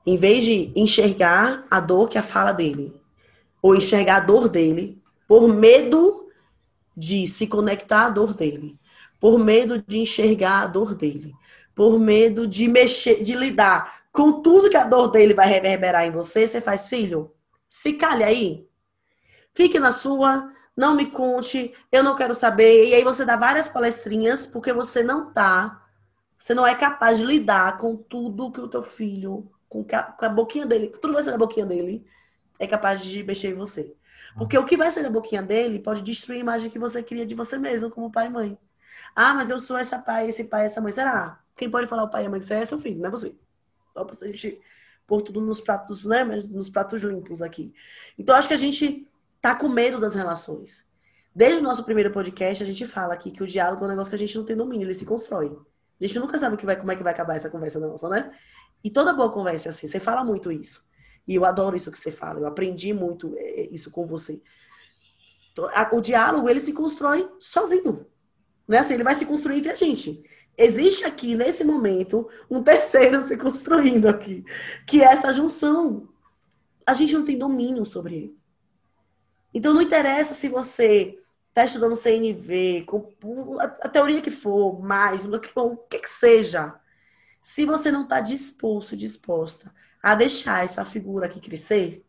Em vez de enxergar a dor que a fala dele, ou enxergar a dor dele, por medo de se conectar à dor dele, por medo de enxergar a dor dele, por medo de mexer, de lidar com tudo que a dor dele vai reverberar em você, você faz, filho, se calha aí. Fique na sua, não me conte, eu não quero saber. E aí você dá várias palestrinhas porque você não tá, você não é capaz de lidar com tudo que o teu filho, com a, com a boquinha dele, tudo vai ser na boquinha dele, é capaz de mexer em você. Porque o que vai ser na boquinha dele pode destruir a imagem que você cria de você mesmo, como pai e mãe. Ah, mas eu sou essa pai, esse pai, essa mãe. Será? Quem pode falar o pai e a mãe que você é, é seu filho, não é você. Só pra gente pôr tudo nos pratos, né? Nos pratos limpos aqui. Então, acho que a gente tá com medo das relações. Desde o nosso primeiro podcast, a gente fala aqui que o diálogo é um negócio que a gente não tem domínio, ele se constrói. A gente nunca sabe que vai, como é que vai acabar essa conversa nossa, né? E toda boa conversa é assim, você fala muito isso. E eu adoro isso que você fala, eu aprendi muito é, é, isso com você. O diálogo, ele se constrói sozinho. Né? Assim, ele vai se construir entre a gente. Existe aqui, nesse momento, um terceiro [LAUGHS] se construindo aqui, que é essa junção. A gente não tem domínio sobre ele. Então não interessa se você está estudando CNV, a, teoria que for, mais, o que, que seja. Se você não está disposto, disposta a deixar essa figura aqui crescer,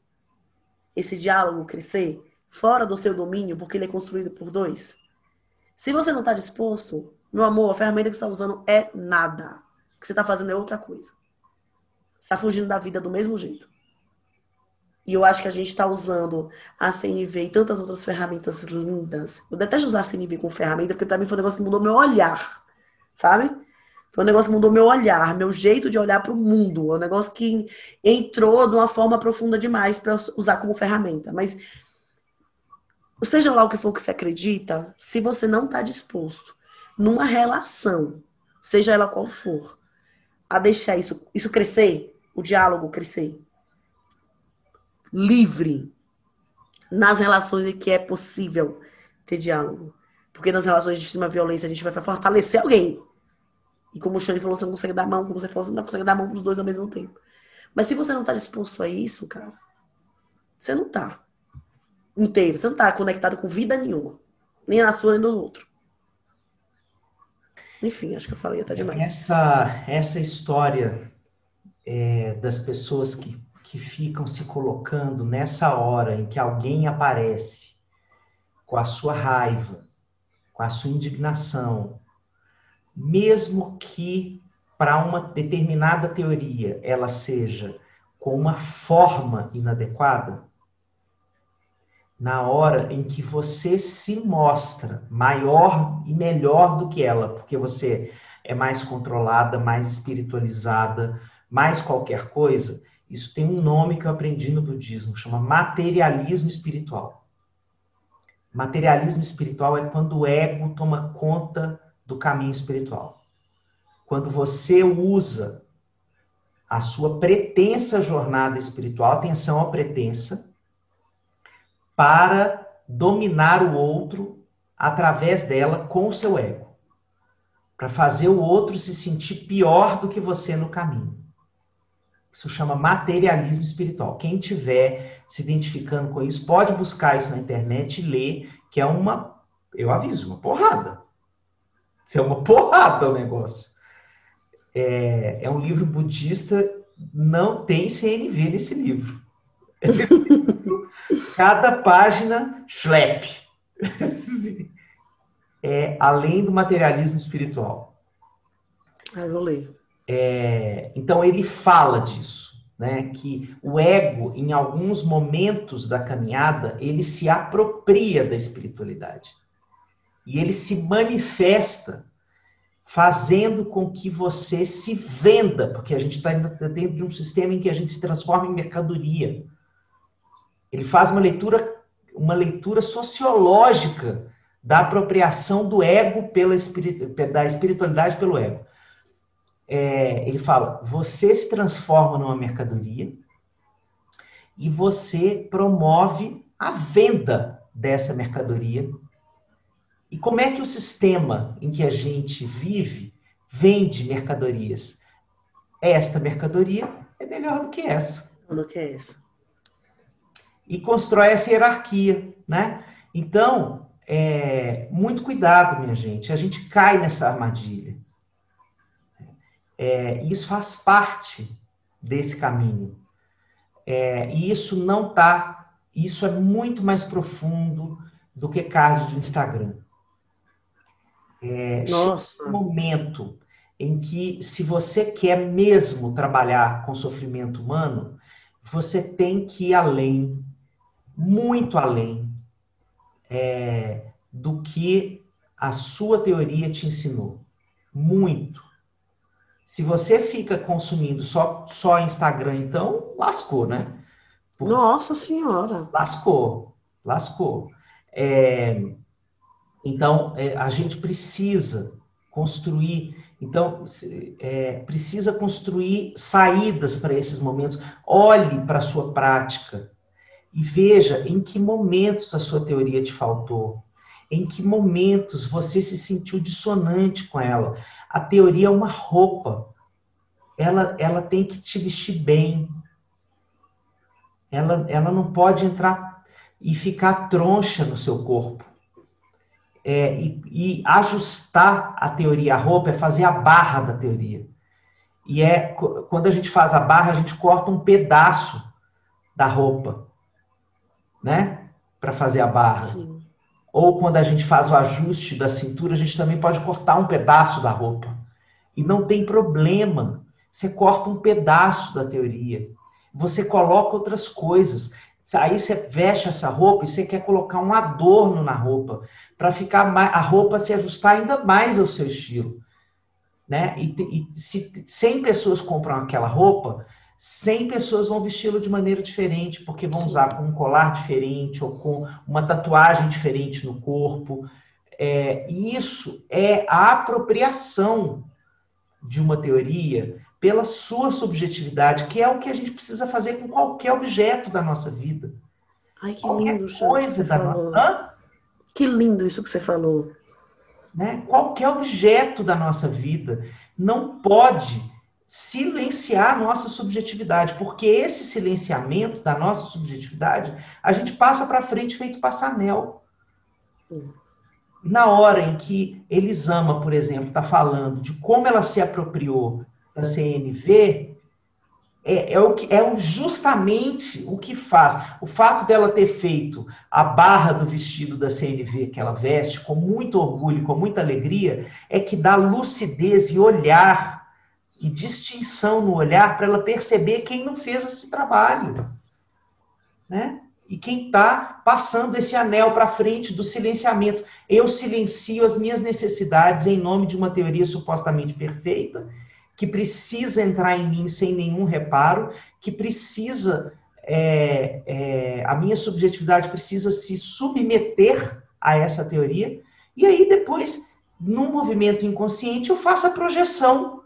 esse diálogo crescer, fora do seu domínio, porque ele é construído por dois. Se você não está disposto, meu amor, a ferramenta que você está usando é nada. O que você está fazendo é outra coisa. Você está fugindo da vida do mesmo jeito. E eu acho que a gente está usando a CNV e tantas outras ferramentas lindas. Eu detesto usar a CNV como ferramenta, porque para mim foi um negócio que mudou meu olhar, sabe? Foi um negócio que mudou meu olhar, meu jeito de olhar para o mundo. É um negócio que entrou de uma forma profunda demais para usar como ferramenta. Mas seja lá o que for que você acredita, se você não está disposto numa relação, seja ela qual for, a deixar isso, isso crescer, o diálogo crescer, livre nas relações em que é possível ter diálogo. Porque nas relações de extrema violência a gente vai fortalecer alguém. E como o Xande falou, você não consegue dar mão, como você falou, você não consegue dar mão para os dois ao mesmo tempo. Mas se você não está disposto a isso, cara, você não está inteiro, você não está conectado com vida nenhuma. Nem na sua, nem no outro. Enfim, acho que eu falei até demais. Essa, essa história é, das pessoas que, que ficam se colocando nessa hora em que alguém aparece com a sua raiva, com a sua indignação, mesmo que para uma determinada teoria ela seja com uma forma inadequada, na hora em que você se mostra maior e melhor do que ela, porque você é mais controlada, mais espiritualizada, mais qualquer coisa, isso tem um nome que eu aprendi no budismo, chama materialismo espiritual. Materialismo espiritual é quando o ego toma conta do caminho espiritual. Quando você usa a sua pretensa jornada espiritual, atenção à pretensa, para dominar o outro através dela com o seu ego. Para fazer o outro se sentir pior do que você no caminho. Isso chama materialismo espiritual. Quem tiver se identificando com isso, pode buscar isso na internet e ler, que é uma, eu aviso, uma porrada. Isso é uma porrada o negócio. É, é um livro budista, não tem CNV nesse livro. [LAUGHS] Cada página, schlep. [LAUGHS] É além do materialismo espiritual. Ah, eu vou ler. É, então ele fala disso, né? Que o ego, em alguns momentos da caminhada, ele se apropria da espiritualidade. E ele se manifesta fazendo com que você se venda, porque a gente está dentro de um sistema em que a gente se transforma em mercadoria. Ele faz uma leitura, uma leitura sociológica da apropriação do ego pela da espiritualidade pelo ego. É, ele fala: você se transforma numa mercadoria e você promove a venda dessa mercadoria e como é que o sistema em que a gente vive vende mercadorias? Esta mercadoria é melhor do que essa. Do que essa. E constrói essa hierarquia, né? Então, é, muito cuidado, minha gente. A gente cai nessa armadilha. É, isso faz parte desse caminho. É, e isso não tá. Isso é muito mais profundo do que card do Instagram. É, Nossa. um momento em que, se você quer mesmo trabalhar com sofrimento humano, você tem que ir além, muito além é, do que a sua teoria te ensinou. Muito. Se você fica consumindo só, só Instagram, então, lascou, né? Nossa Senhora! Lascou, lascou. É, então, é, a gente precisa construir, então, é, precisa construir saídas para esses momentos. Olhe para a sua prática e veja em que momentos a sua teoria te faltou, em que momentos você se sentiu dissonante com ela. A teoria é uma roupa, ela, ela tem que te vestir bem. Ela, ela não pode entrar e ficar troncha no seu corpo é, e, e, ajustar a teoria à roupa é fazer a barra da teoria. E é quando a gente faz a barra, a gente corta um pedaço da roupa, né? Para fazer a barra. Sim. Ou quando a gente faz o ajuste da cintura, a gente também pode cortar um pedaço da roupa. E não tem problema. Você corta um pedaço da teoria. Você coloca outras coisas. Aí você veste essa roupa e você quer colocar um adorno na roupa, para ficar mais, a roupa se ajustar ainda mais ao seu estilo. Né? E, e se 100 pessoas compram aquela roupa, 100 pessoas vão vesti-lo de maneira diferente, porque vão Sim. usar com um colar diferente ou com uma tatuagem diferente no corpo. É, isso é a apropriação de uma teoria pela sua subjetividade, que é o que a gente precisa fazer com qualquer objeto da nossa vida. Ai, que qualquer lindo coisa da nossa. Que lindo isso que você falou. Né? Qualquer objeto da nossa vida não pode silenciar a nossa subjetividade, porque esse silenciamento da nossa subjetividade, a gente passa para frente feito passanel. Na hora em que Elisama, por exemplo, está falando de como ela se apropriou da CNV, é, é, o que, é justamente o que faz. O fato dela ter feito a barra do vestido da CNV que ela veste com muito orgulho, com muita alegria, é que dá lucidez e olhar e distinção no olhar para ela perceber quem não fez esse trabalho, né? E quem está passando esse anel para frente do silenciamento. Eu silencio as minhas necessidades em nome de uma teoria supostamente perfeita, que precisa entrar em mim sem nenhum reparo, que precisa, é, é, a minha subjetividade precisa se submeter a essa teoria, e aí depois, num movimento inconsciente, eu faço a projeção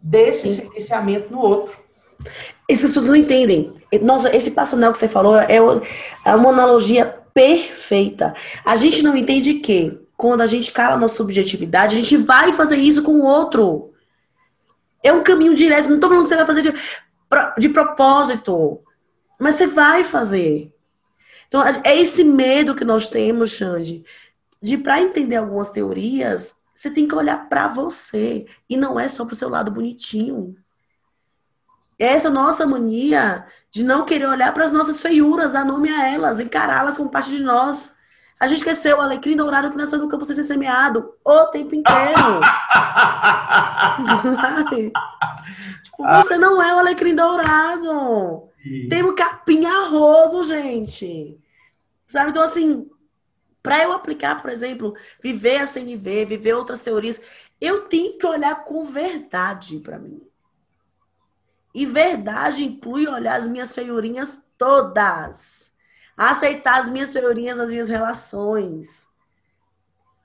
desse Sim. silenciamento no outro. Essas pessoas não entendem. Nossa, esse passanel que você falou é, é uma analogia perfeita. A gente não entende que quando a gente cala na subjetividade, a gente vai fazer isso com o outro. É um caminho direto. Não estou falando que você vai fazer de, de propósito, mas você vai fazer. Então, é esse medo que nós temos, Xande, de para entender algumas teorias, você tem que olhar para você e não é só para o seu lado bonitinho. É essa nossa mania de não querer olhar para as nossas feiuras, dar nome a elas, encará-las como parte de nós. A gente esqueceu o alecrim dourado que nasceu no campo sem ser semeado o tempo inteiro. [LAUGHS] tipo, você não é o alecrim dourado. Tem um capim a rodo, gente. Sabe? Então, assim, para eu aplicar, por exemplo, viver a CNV, viver outras teorias, eu tenho que olhar com verdade para mim. E verdade inclui olhar as minhas feiurinhas todas. Aceitar as minhas feiurinhas nas minhas relações.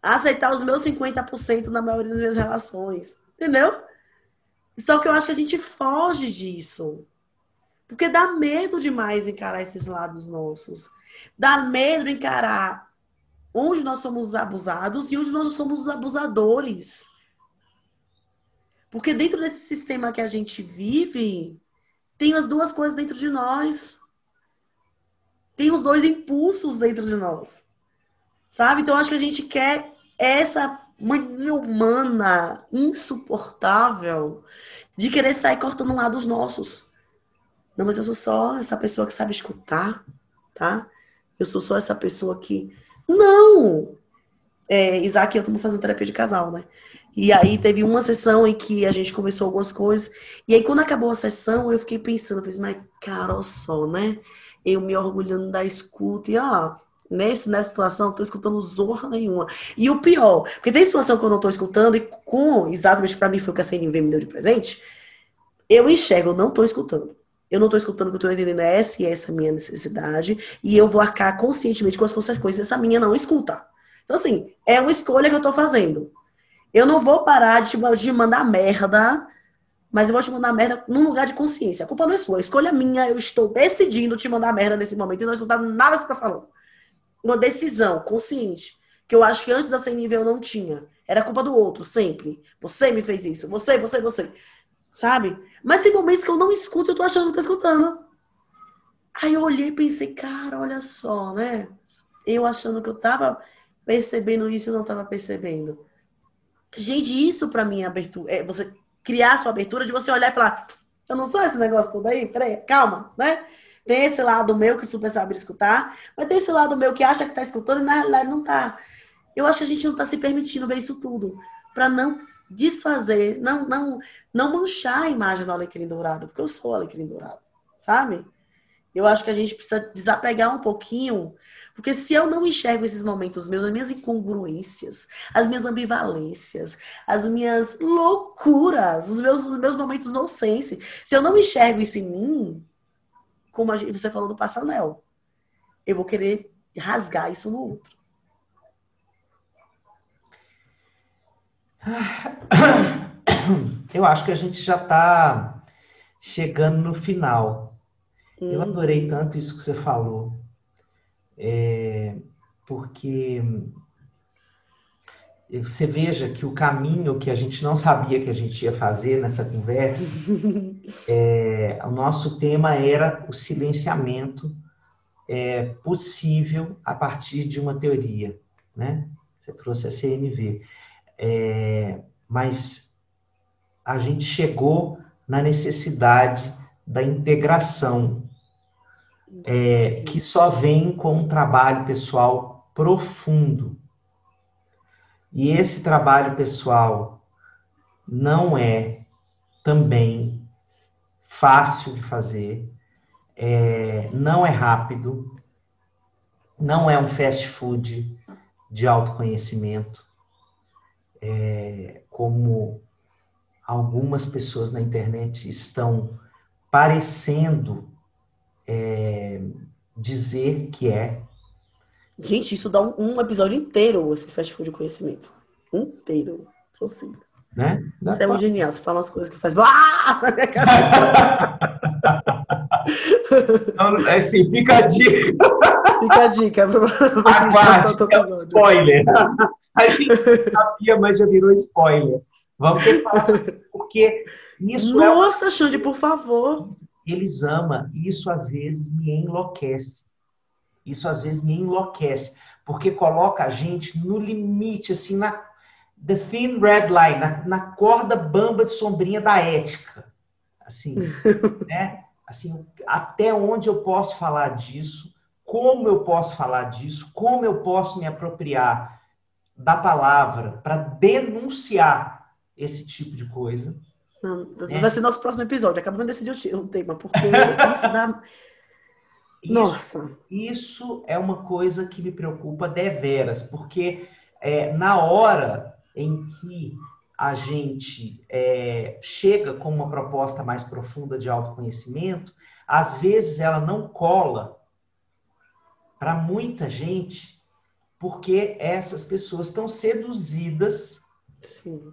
Aceitar os meus 50% na maioria das minhas relações. Entendeu? Só que eu acho que a gente foge disso. Porque dá medo demais encarar esses lados nossos. Dá medo encarar onde nós somos abusados e onde nós somos os abusadores. Porque dentro desse sistema que a gente vive, tem as duas coisas dentro de nós. Tem os dois impulsos dentro de nós. Sabe? Então, acho que a gente quer essa mania humana insuportável de querer sair cortando lá dos nossos. Não, mas eu sou só essa pessoa que sabe escutar, tá? Eu sou só essa pessoa que não! É, Isaac e eu estamos fazendo terapia de casal, né? E aí teve uma sessão em que a gente começou algumas coisas. E aí, quando acabou a sessão, eu fiquei pensando, eu falei, mas cara, só, né? Eu me orgulhando da escuta e, ó, nesse, nessa situação, eu tô escutando zorra nenhuma. E o pior, porque tem situação que eu não tô escutando, e com, exatamente para mim foi o que a CNV me deu de presente, eu enxergo, eu não tô escutando eu não estou escutando o que eu estou entendendo, é essa e essa minha necessidade, e eu vou arcar conscientemente com as consequências dessa minha não escuta. Então, assim, é uma escolha que eu estou fazendo. Eu não vou parar de te, mandar merda, mas eu vou te mandar merda num lugar de consciência. A culpa não é sua, a escolha é minha, eu estou decidindo te mandar merda nesse momento e não escutar nada que você está falando. Uma decisão consciente, que eu acho que antes da sem nível eu não tinha. Era culpa do outro, sempre. Você me fez isso, você, você, você sabe? Mas tem momentos que eu não escuto, eu tô achando que tô escutando. Aí eu olhei e pensei, cara, olha só, né? Eu achando que eu tava percebendo isso e não tava percebendo. Gente, isso para mim é abertura. É você criar sua abertura de você olhar e falar, eu não sou esse negócio todo aí, peraí, calma, né? Tem esse lado meu que super sabe escutar, mas tem esse lado meu que acha que tá escutando e na realidade não tá. Eu acho que a gente não tá se permitindo ver isso tudo. para não desfazer, não, não, não manchar a imagem do alecrim dourado, porque eu sou alecrim dourado, sabe? Eu acho que a gente precisa desapegar um pouquinho, Porque se eu não enxergo esses momentos meus, as minhas incongruências, as minhas ambivalências, as minhas loucuras, os meus, os meus momentos no sense, se eu não enxergo isso em mim, como gente, você falou do passanel, eu vou querer rasgar isso no outro. [COUGHS] Eu acho que a gente já está chegando no final. Eu adorei tanto isso que você falou, é, porque você veja que o caminho que a gente não sabia que a gente ia fazer nessa conversa, [LAUGHS] é, o nosso tema era o silenciamento é, possível a partir de uma teoria, né? Você trouxe a CMV. É, mas a gente chegou na necessidade da integração, é, que só vem com um trabalho pessoal profundo. E esse trabalho pessoal não é também fácil de fazer, é, não é rápido, não é um fast food de autoconhecimento, é, como algumas pessoas na internet estão parecendo é, dizer que é. Gente, isso dá um, um, episódio inteiro, esse fast food de conhecimento. Inteiro. Possível. Né? Dá Você é muito genial. Você fala umas coisas que faz. Ah! Na minha cabeça. Não, é assim, fica a dica. Fica a dica. Pra, Aguarde, é um spoiler. A gente sabia, mas já virou spoiler. Vamos ter que falar sobre porque isso Nossa, é... Xande, por favor. Eles amam. Isso às vezes me enlouquece. Isso às vezes me enlouquece. Porque coloca a gente no limite, assim, na the thin red line, na, na corda bamba de sombrinha da ética. Assim, [LAUGHS] né? Assim, até onde eu posso falar disso, como eu posso falar disso, como eu posso me apropriar da palavra para denunciar esse tipo de coisa. Não, né? Vai ser nosso próximo episódio. Acabamos de decidir o tema, porque [LAUGHS] isso dá. Nossa! Isso é uma coisa que me preocupa deveras, porque é, na hora em que a gente é, chega com uma proposta mais profunda de autoconhecimento, às vezes ela não cola para muita gente, porque essas pessoas estão seduzidas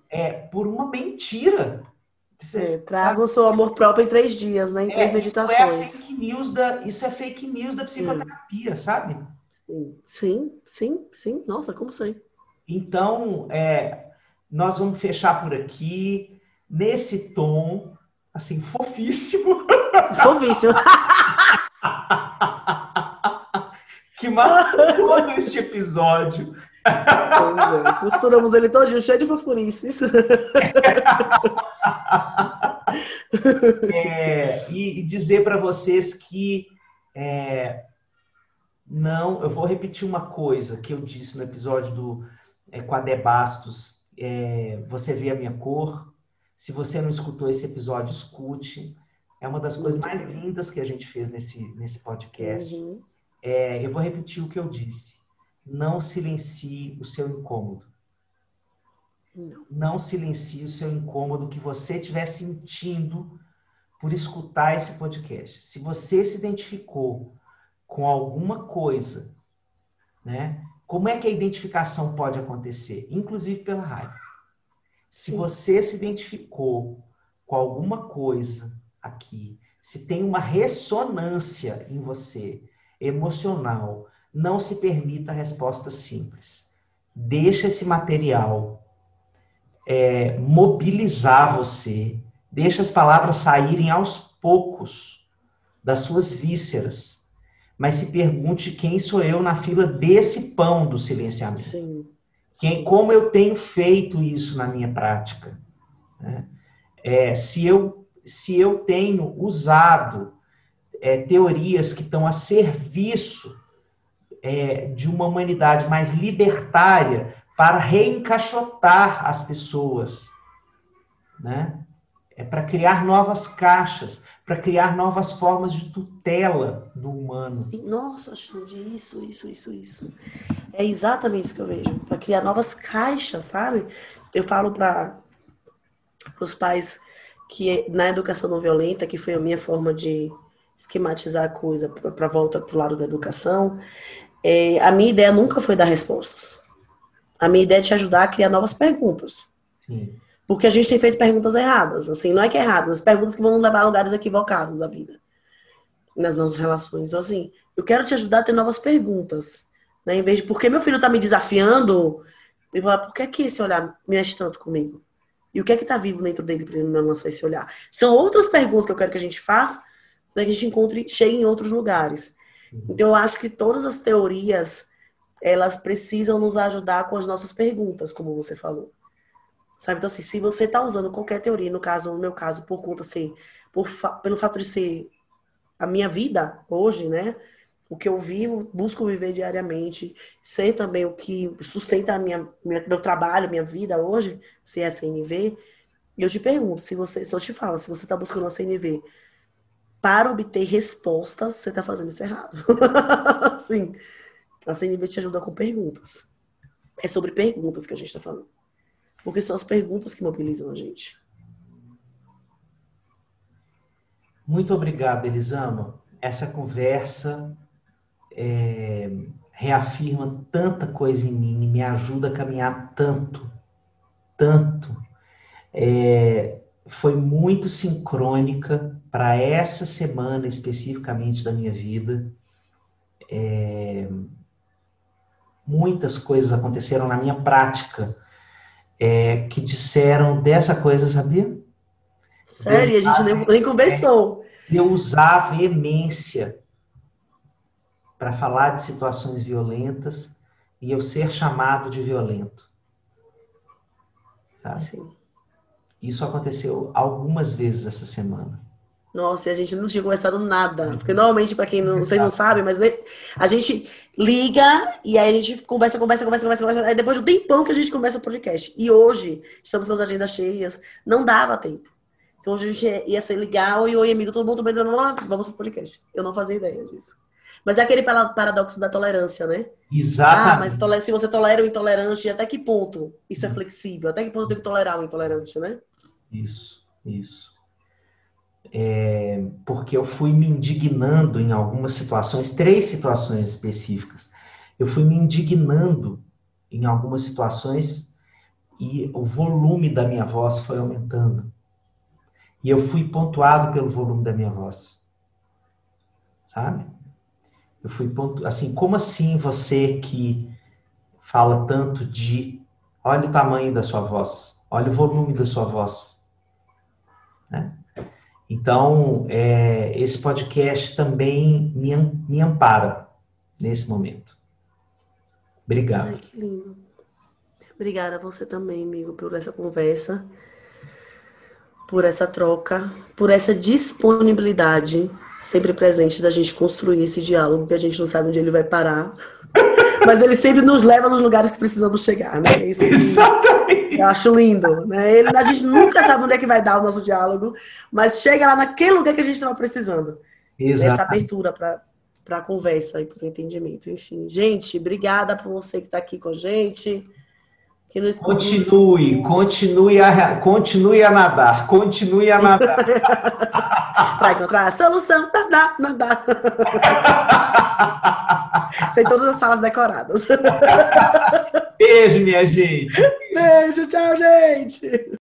é, por uma mentira. É, traga o seu amor próprio em três dias, né? Em três meditações. Isso é fake news da, isso é fake news da psicoterapia, sabe? Sim, sim, sim, sim. Nossa, como sei. Então, é, nós vamos fechar por aqui, nesse tom, assim, fofíssimo. Fofíssimo. [LAUGHS] que marcou este episódio. É, costuramos ele todo cheio de fofurices. [LAUGHS] É, e, dizer para vocês que é, não, eu vou repetir uma coisa que eu disse no episódio do é, Quadé Bastos. É, você vê a minha cor. Se você não escutou esse episódio, escute. É uma das coisas mais lindas que a gente fez nesse, nesse podcast. Uhum. É, eu vou repetir o que eu disse. Não silencie o seu incômodo. Não. não silencie o seu incômodo que você estiver sentindo por escutar esse podcast. Se você se identificou com alguma coisa, né? Como é que a identificação pode acontecer? Inclusive pela raiva. Se Sim. você se identificou com alguma coisa aqui, se tem uma ressonância em você, emocional, não se permita resposta simples. Deixa esse material é, mobilizar você, deixa as palavras saírem aos poucos das suas vísceras, mas se pergunte quem sou eu na fila desse pão do silenciamento. Sim. Quem, como eu tenho feito isso na minha prática? Né? É, se, eu, se eu tenho usado é, teorias que estão a serviço é, de uma humanidade mais libertária para reencaixotar as pessoas, né? é para criar novas caixas, para criar novas formas de tutela do humano. Sim, nossa, Xande, isso, isso, isso, isso. É exatamente isso que eu vejo. Para criar novas caixas, sabe? Eu falo para os pais que na educação não violenta, que foi a minha forma de esquematizar a coisa para volta para o lado da educação, é, a minha ideia nunca foi dar respostas. A minha ideia é te ajudar a criar novas perguntas. Sim. Porque a gente tem feito perguntas erradas. Assim, não é que é errado, as perguntas que vão nos levar a lugares equivocados da vida. Nas nossas relações. Então, assim, eu quero te ajudar a ter novas perguntas. Né? Em vez de, por que meu filho está me desafiando? Vou falar, por que, que esse olhar mexe tanto comigo? E o que é que está vivo dentro dele para ele não lançar esse olhar? São outras perguntas que eu quero que a gente faça para que a gente encontre, chegue em outros lugares. Então, eu acho que todas as teorias, elas precisam nos ajudar com as nossas perguntas, como você falou. Sabe? Então, assim, se você está usando qualquer teoria, no caso, no meu caso, por conta, assim, por, pelo fato de ser a minha vida hoje, né? O que eu vivo, busco viver diariamente, ser também o que sustenta a minha, meu trabalho, minha vida hoje, se é CNV. E eu te pergunto, se você, se eu te falo, se você está buscando a CNV para obter respostas, você está fazendo isso errado. [LAUGHS] Sim. A CNV te ajuda com perguntas. É sobre perguntas que a gente está falando. Porque são as perguntas que mobilizam a gente. Muito obrigado, Elisama. Essa conversa é, reafirma tanta coisa em mim e me ajuda a caminhar tanto, tanto. É, foi muito sincrônica para essa semana especificamente da minha vida. É, muitas coisas aconteceram na minha prática é, que disseram dessa coisa, sabia? Sério, a gente nem, nem conversou. É, eu usar a veemência para falar de situações violentas e eu ser chamado de violento. Sabe? Sim. Isso aconteceu algumas vezes essa semana. Nossa, e a gente não tinha conversado nada. Porque normalmente, para quem não, vocês não sabem, mas a gente liga e aí a gente conversa, conversa, conversa, conversa, conversa. Aí depois de um tempão que a gente começa o podcast. E hoje, estamos com as agendas cheias, não dava tempo. Então hoje a gente ia ser legal e oi, amigo, todo mundo bem, vamos pro podcast. Eu não fazia ideia disso. Mas é aquele paradoxo da tolerância, né? Exatamente. Ah, mas se você tolera o intolerante, até que ponto isso é flexível? Até que ponto eu tenho que tolerar o intolerante, né? Isso, isso é, porque eu fui me indignando em algumas situações, três situações específicas. Eu fui me indignando em algumas situações e o volume da minha voz foi aumentando. E eu fui pontuado pelo volume da minha voz. Sabe? Eu fui pontu... assim, como assim você que fala tanto de olha o tamanho da sua voz, olha o volume da sua voz, né? Então, é, esse podcast também me, me ampara nesse momento. Obrigado. Ai, que lindo. Obrigada a você também, amigo, por essa conversa, por essa troca, por essa disponibilidade sempre presente da gente construir esse diálogo que a gente não sabe onde ele vai parar. [LAUGHS] Mas ele sempre nos leva nos lugares que precisamos chegar, né? Isso que. Eu acho lindo, né? Ele, a gente nunca sabe onde é que vai dar o nosso diálogo, mas chega lá naquele lugar que a gente estava precisando. Exatamente. Essa abertura para para a conversa e para o entendimento. Enfim, gente, obrigada por você que está aqui com a gente. Que nos continue, continue a, continue a nadar, continue a nadar. [LAUGHS] para encontrar a solução, nadar, nadar. [LAUGHS] [LAUGHS] Sem todas as salas decoradas. Beijo, minha gente. Beijo, tchau, gente.